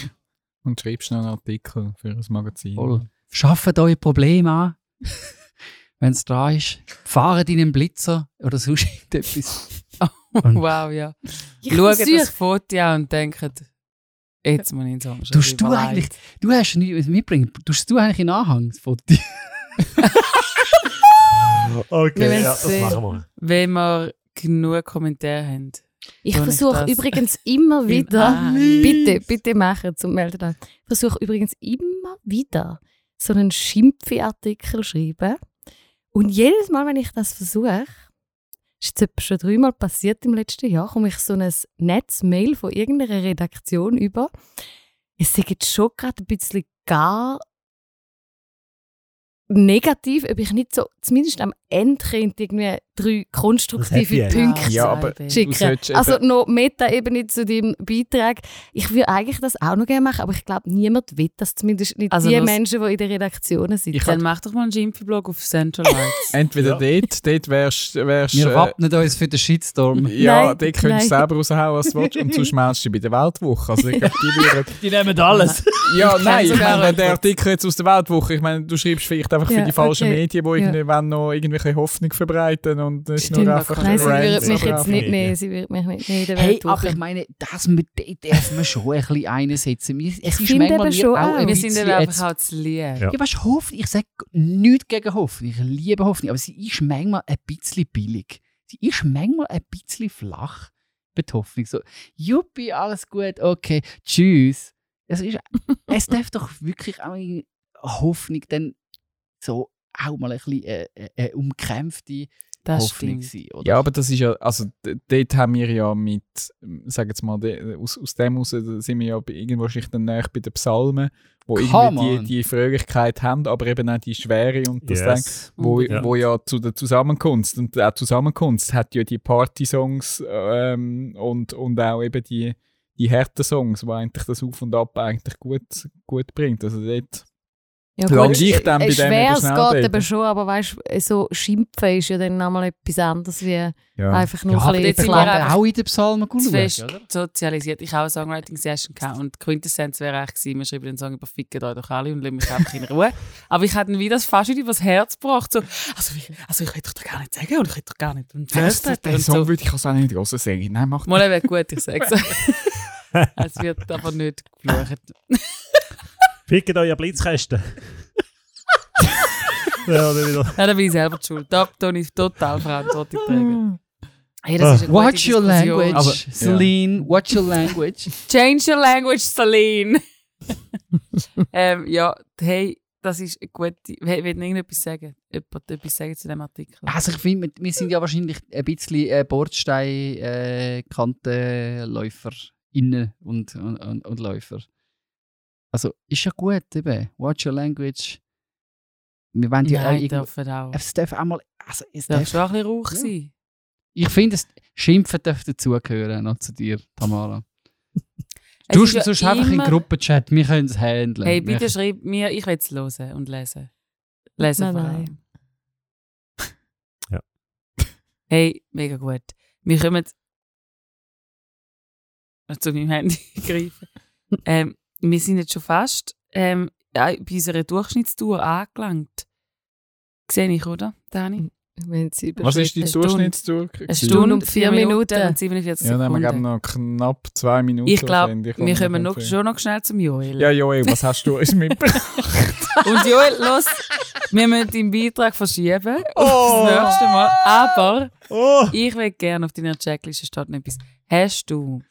Und schreibst noch einen Artikel für ein Magazin. Voll. Schafft euer Problem an. Wenn es da ist, fahrt in einen Blitzer oder sonst irgendetwas. Und- wow, ja. Ich Schaut das Foto an und denkt, jetzt muss ich Song schreiben. Tust du eigentlich, du hast nichts mitbringen, tust du eigentlich in Anhang das Foto? Okay, ja, das sehen. machen wir. Wenn wir genug Kommentare haben. Ich versuche übrigens immer wieder, Anhang? bitte, bitte machen zum Melden. da. Ich versuche übrigens immer wieder so einen Schimpfe-Artikel zu schreiben. Und jedes Mal, wenn ich das versuche, ist es schon dreimal passiert im letzten Jahr, komme ich so ein Netzmail von irgendeiner Redaktion über. Es jetzt schon gerade ein bisschen gar negativ, ob ich nicht so, zumindest am Ende könnte irgendwie drei konstruktive. Punkte Ja, aber schicken. Also noch Meta-Ebene zu deinem Beitrag. Ich würde eigentlich das auch noch gerne machen, aber ich glaube, niemand will das, zumindest nicht Also die Menschen, die in den Redaktionen sitzen. Ich Dann mach doch mal einen Jimpy-Blog auf Central Arts. Entweder dort, dort wärst du. Wir Äh, wappnen uns für den Shitstorm. ja, Nein, dort könntest du selber raushauen, was du willst. Und sonst meldest du bei der Weltwoche. Also ich glaube, die würden. Die nehmen alles. Ja, nein, ich meine, wenn der. Artikel jetzt aus der Weltwoche, ich meine, du schreibst vielleicht einfach für Ja, die falschen okay. Medien, die wollen noch irgendwelche Hoffnung verbreiten und das ist nur Stimmt, einfach aber Nein, sie würden mich jetzt nicht nehmen. Sie würden mich nicht nehmen in der Hey, aber ich meine, das mit dem darf man schon ein bisschen einsetzen. Es ist finde manchmal schon auch ein Wir sind dann einfach auch zu lieb. Ja. Ja, weißt du, Hoffnung, ich sage nichts gegen Hoffnung. Ich liebe Hoffnung, aber sie ist manchmal ein bisschen billig. Sie ist manchmal ein bisschen flach mit Hoffnung. So, Juppie, alles gut, okay, tschüss. Es, ist, es darf doch wirklich auch Hoffnung dann so auch mal ein bisschen äh, äh, eine umkämpfte Das Hoffnung stimmt. sein. Oder? Ja, aber das ist ja, also dort haben wir ja mit, sag jetzt mal, de, aus, aus dem raus sind wir ja irgendwo dann näher bei den Psalmen, wo Come irgendwie on. die, die Fröhlichkeit haben, aber eben auch die Schwere und das Ding, Yes. wo, Ja. wo ja zu der Zusammenkunft und auch Zusammenkunft hat ja die Party-Songs ähm, und, und auch eben die, die harten Songs, wo eigentlich das Auf und Ab eigentlich gut, gut bringt. Also dort Ja, Lande gut, ich dann bei äh, dem schwer, es geht eben schon, aber weißt du, so schimpfen ist ja dann nochmal etwas anderes wie ja. einfach nur Ja, ein aber bisschen jetzt sind auch in den Psalmen schauen, fest oder? sozialisiert. Ich habe eine Songwriting-Session gehabt und die Quintessenz wäre eigentlich gewesen, wir schreiben den Song über «Ficken euch doch alle» und lassen mich einfach in Ruhe. Aber ich habe dann wieder das fast wieder übers Herz gebracht. So, also, ich, also ich will doch gar nicht sagen und ich will doch gar nicht und Das, festhalten den Song so. würde ich also auch nicht hören sagen. Nein, mach Mal eben gut, ich sage es. es wird aber nicht geflucht. Fickt euer Blitzkästen. ja, oder wieder. Ja, da bin ich selber die schuld. Da tue ich total Verantwortung tragen. Hey, Ah. das ist eine gute Watch your Diskussion. language, Aber- Celine. Watch your language. Change your language, Celine. ähm, ja, hey, das ist eine gute. Will irgendetwas sagen? Jemand etwas sagen zu dem Artikel? Also ich finde, wir- wir sind ja wahrscheinlich ein bisschen äh, Bordstein-Kantenläufer innen und, und, und, und Läufer. Also ist ja gut, eben. Watch your language. Wir wollen ja auch Nein, irgendwo- dürfen auch. Es darf auch mal. Also, es Darf darf, schon ein bisschen Rauch Ja. sein. ich finde, es Schimpfen darf dazugehören, noch zu dir, Tamara. Du ja sonst einfach in Gruppenchat, wir können es handeln. Hey, bitte Wir- schreib mir, ich will es hören und lesen. Lesen Nein, vor nein. allem. Ja. Hey, mega gut. Wir kommen zu meinem Handy greifen. ähm, wir sind jetzt schon fast ähm, ja, bei unserer Durchschnittstour angelangt. Sehe ich, oder, Dani? Wenn sie Was ist die. Durchschnittstour? Eine? Stunde, und vier Minuten und 47 Ja, dann haben wir Sekunden. noch knapp zwei Minuten. ich glaube, wir kommen noch, schon noch schnell zum Joel. Ja, Joel, was hast du uns mitgebracht? Und Joel, los, wir müssen deinen Beitrag verschieben Oh. das nächste Mal. Aber Oh! ich will gerne auf deiner Checkliste steht noch etwas. Hast du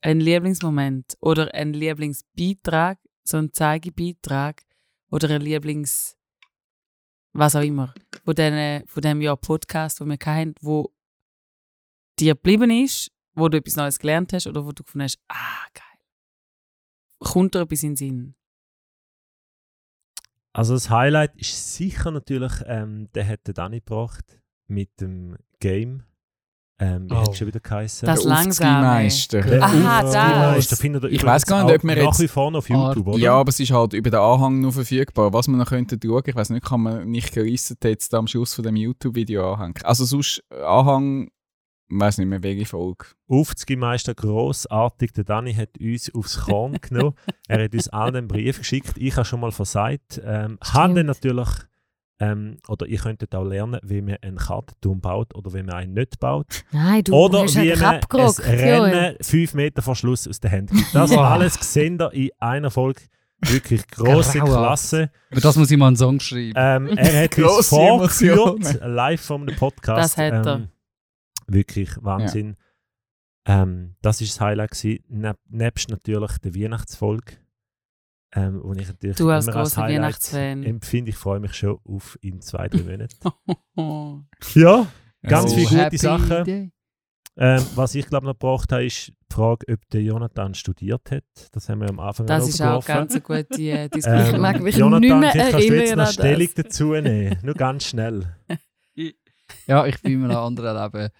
einen Lieblingsmoment oder einen Lieblingsbeitrag, so einen Zeigebeitrag oder einen Lieblings was auch immer, von, den, von dem Jahr Podcast, wo wir hatten, wo dir geblieben ist, wo du etwas Neues gelernt hast oder wo du gefunden hast, ah, geil. Kommt dir etwas in den Sinn? Also das Highlight ist sicher natürlich, ähm, der hat der Dani gebracht mit dem Game. Ähm, wie Oh. hat es schon wieder geheißen? Das. Der Aha, das. findet ihr Ich weiss gar nicht, ob auch wir nach jetzt- wie vor noch auf YouTube, oder? Ja, aber es ist halt über den Anhang nur verfügbar. Was man noch könnte schauen, ich weiß nicht, kann man nicht gerissen jetzt am Schluss von dem YouTube-Video anhängen. Also sonst Anhang, weiß nicht mehr welche Folge. Aufziehmeister grossartig. Der Dani hat uns aufs Korn genommen. er hat uns allen einen Brief geschickt. Ich habe schon mal versagt. Ähm, haben dann natürlich, ähm, oder ihr könntet auch lernen, wie man einen Kartenturm baut oder wie man einen nicht baut. Nein, du Oder hast wie einfach man ein. Rennen 5 Meter vor Schluss aus der Hand gibt. Das Wow. alles gesehen in einer Folge. Wirklich grosse. Klasse. Über das muss ich mal einen Song schreiben. Ähm, er hat uns vorgeführt, live vom Podcast. Das hat er. Ähm, wirklich Wahnsinn. Ähm, das war das Highlight. Gewesen. Neb nebst natürlich der Weihnachtsfolge, ähm, wo ich natürlich Du als immer als Highlight Weihnachtsfan. empfinde. Ich freue mich schon auf in zwei, drei Monaten. Oh. ja, Ganz Also, viele gute happy Sachen. ähm, was ich glaube noch gebraucht habe, ist die Frage, ob der Jonathan studiert hat. Das haben wir am Anfang Das noch ist auch ganz eine gute äh, Diskussion. Ich mag mich Jonathan, nicht mehr kannst du jetzt noch Stellung das. dazu nehmen. Nur ganz schnell. Ja, ich bin in einem anderen Leben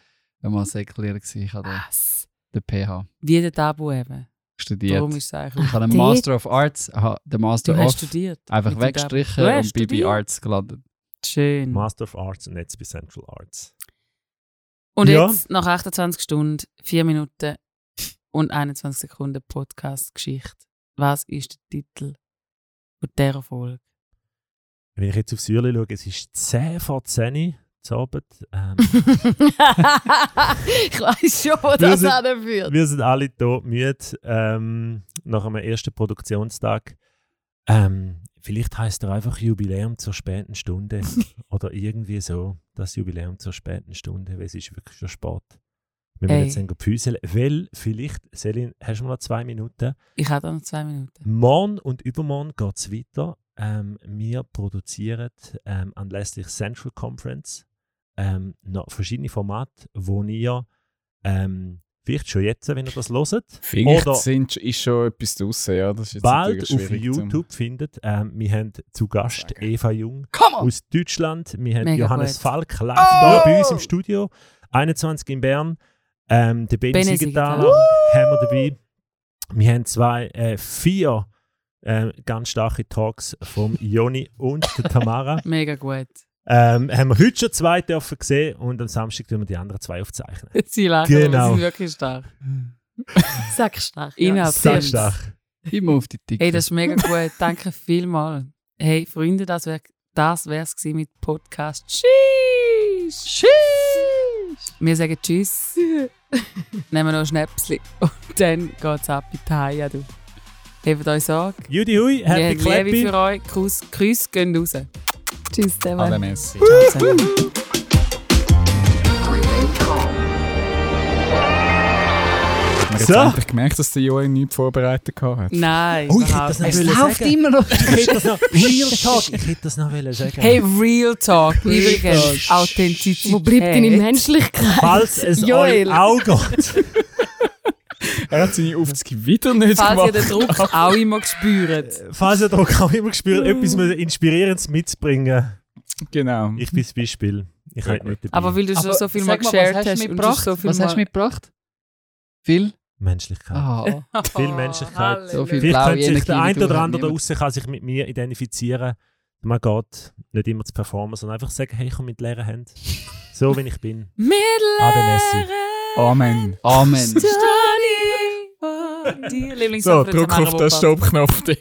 mal Säckler gewesen. Ich den, Was? den PH Wie der Tabu eben. studiert. Darum ist es eigentlich. Ich habe einen Master of Arts, habe den Master of studiert. einfach weggestrichen und hast bin bei studiert? Arts gelandet. Schön. Master of Arts und jetzt bei Central Arts. Und Ja. jetzt, nach 28 Stunden, 4 Minuten und 21 Sekunden Podcast-Geschichte. Was ist der Titel von dieser Folge? Wenn ich jetzt aufs Uhr schaue, es ist 10 vor 10 Uhr Abend. Ähm, ich weiß schon, wo das anführt. wir sind alle tot müde ähm, nach einem ersten Produktionstag. Ähm, vielleicht heißt er einfach Jubiläum zur späten Stunde oder irgendwie so. Das Jubiläum zur späten Stunde, weil es ist wirklich schon spät. Wir müssen Hey. jetzt Füße, weil vielleicht, Selin, hast du noch zwei Minuten? Ich habe noch zwei Minuten. Morgen und übermorgen geht es weiter. Ähm, wir produzieren ähm, anlässlich Central Conference ähm, noch verschiedene Formate, wo ihr ähm, vielleicht schon jetzt, wenn ihr das hört, Vielleicht Oder- sind, ist schon etwas draussen, ja. Das ist jetzt bald auf schwierig zum- YouTube findet. Ähm, wir haben zu Gast Sagen. Eva Jung aus Deutschland. Wir haben Mega Johannes gut. Falk live da bei uns im Studio. 21 in Bern. Ähm, der Benny Benny Siegenthaler Siegenthaler. haben wir dabei. Wir haben zwei, äh, vier äh, ganz starke Talks vom Joni und der Tamara. Mega gut. Ähm, haben wir heute schon zwei dürfen sehen und am Samstag tun wir die anderen zwei aufzeichnen. Sie lachen, Genau. sie sind wirklich stark. Sackstark. Innerhalb Sehr selbst. stark. Immer auf die Dicke. Hey, das ist mega gut. Danke vielmals. Hey, Freunde, das wäre das wär's gewesen mit Podcast. Tschüss. Tschüss. Wir sagen Tschüss. Nehmen noch ein Schnäpsli. Und dann geht's ab in die Haie, du. Hebt euch Sorge. Judy Hui, Wir Happy Clappy. für euch. Kuss, Grüß gehen raus. Tschüss zusammen. Alle Messi. Hat So. endlich gemerkt, dass der Joel nichts vorbereitet hat. Nein, Oh, ich hätte das noch wollen läuft sagen. immer noch. Ich hätte das noch, Real Talk, ich hätte das noch wollen sagen. Hey, Real Talk. Übrigens, Authentizität. Wo bleibt deine Menschlichkeit? Falls es Joel. euch auch geht. Er hat seine Aufzüge wieder nicht Falls ihr gemacht. den Druck auch immer gespürt. Falls ihr Druck auch immer gespürt, etwas Inspirierendes mitzubringen. Genau. Ich bin das Beispiel. Ich hätte nicht dabei. Aber weil du schon Aber so viel mal mal, geshared hast hast und so viel was hast du mal... mitgebracht? Viel? Menschlichkeit. Ah, Viel Menschlichkeit. so viel Vielleicht könnte sich der ein oder andere da draussen kann sich mit mir identifizieren. Man geht nicht immer zu performen, sondern einfach sagen, hey, ich komme mit leeren Händen. So, wie ich bin. Mit Messi. Amen. Amen. Die So, Lieblingssong von drück auf den dort.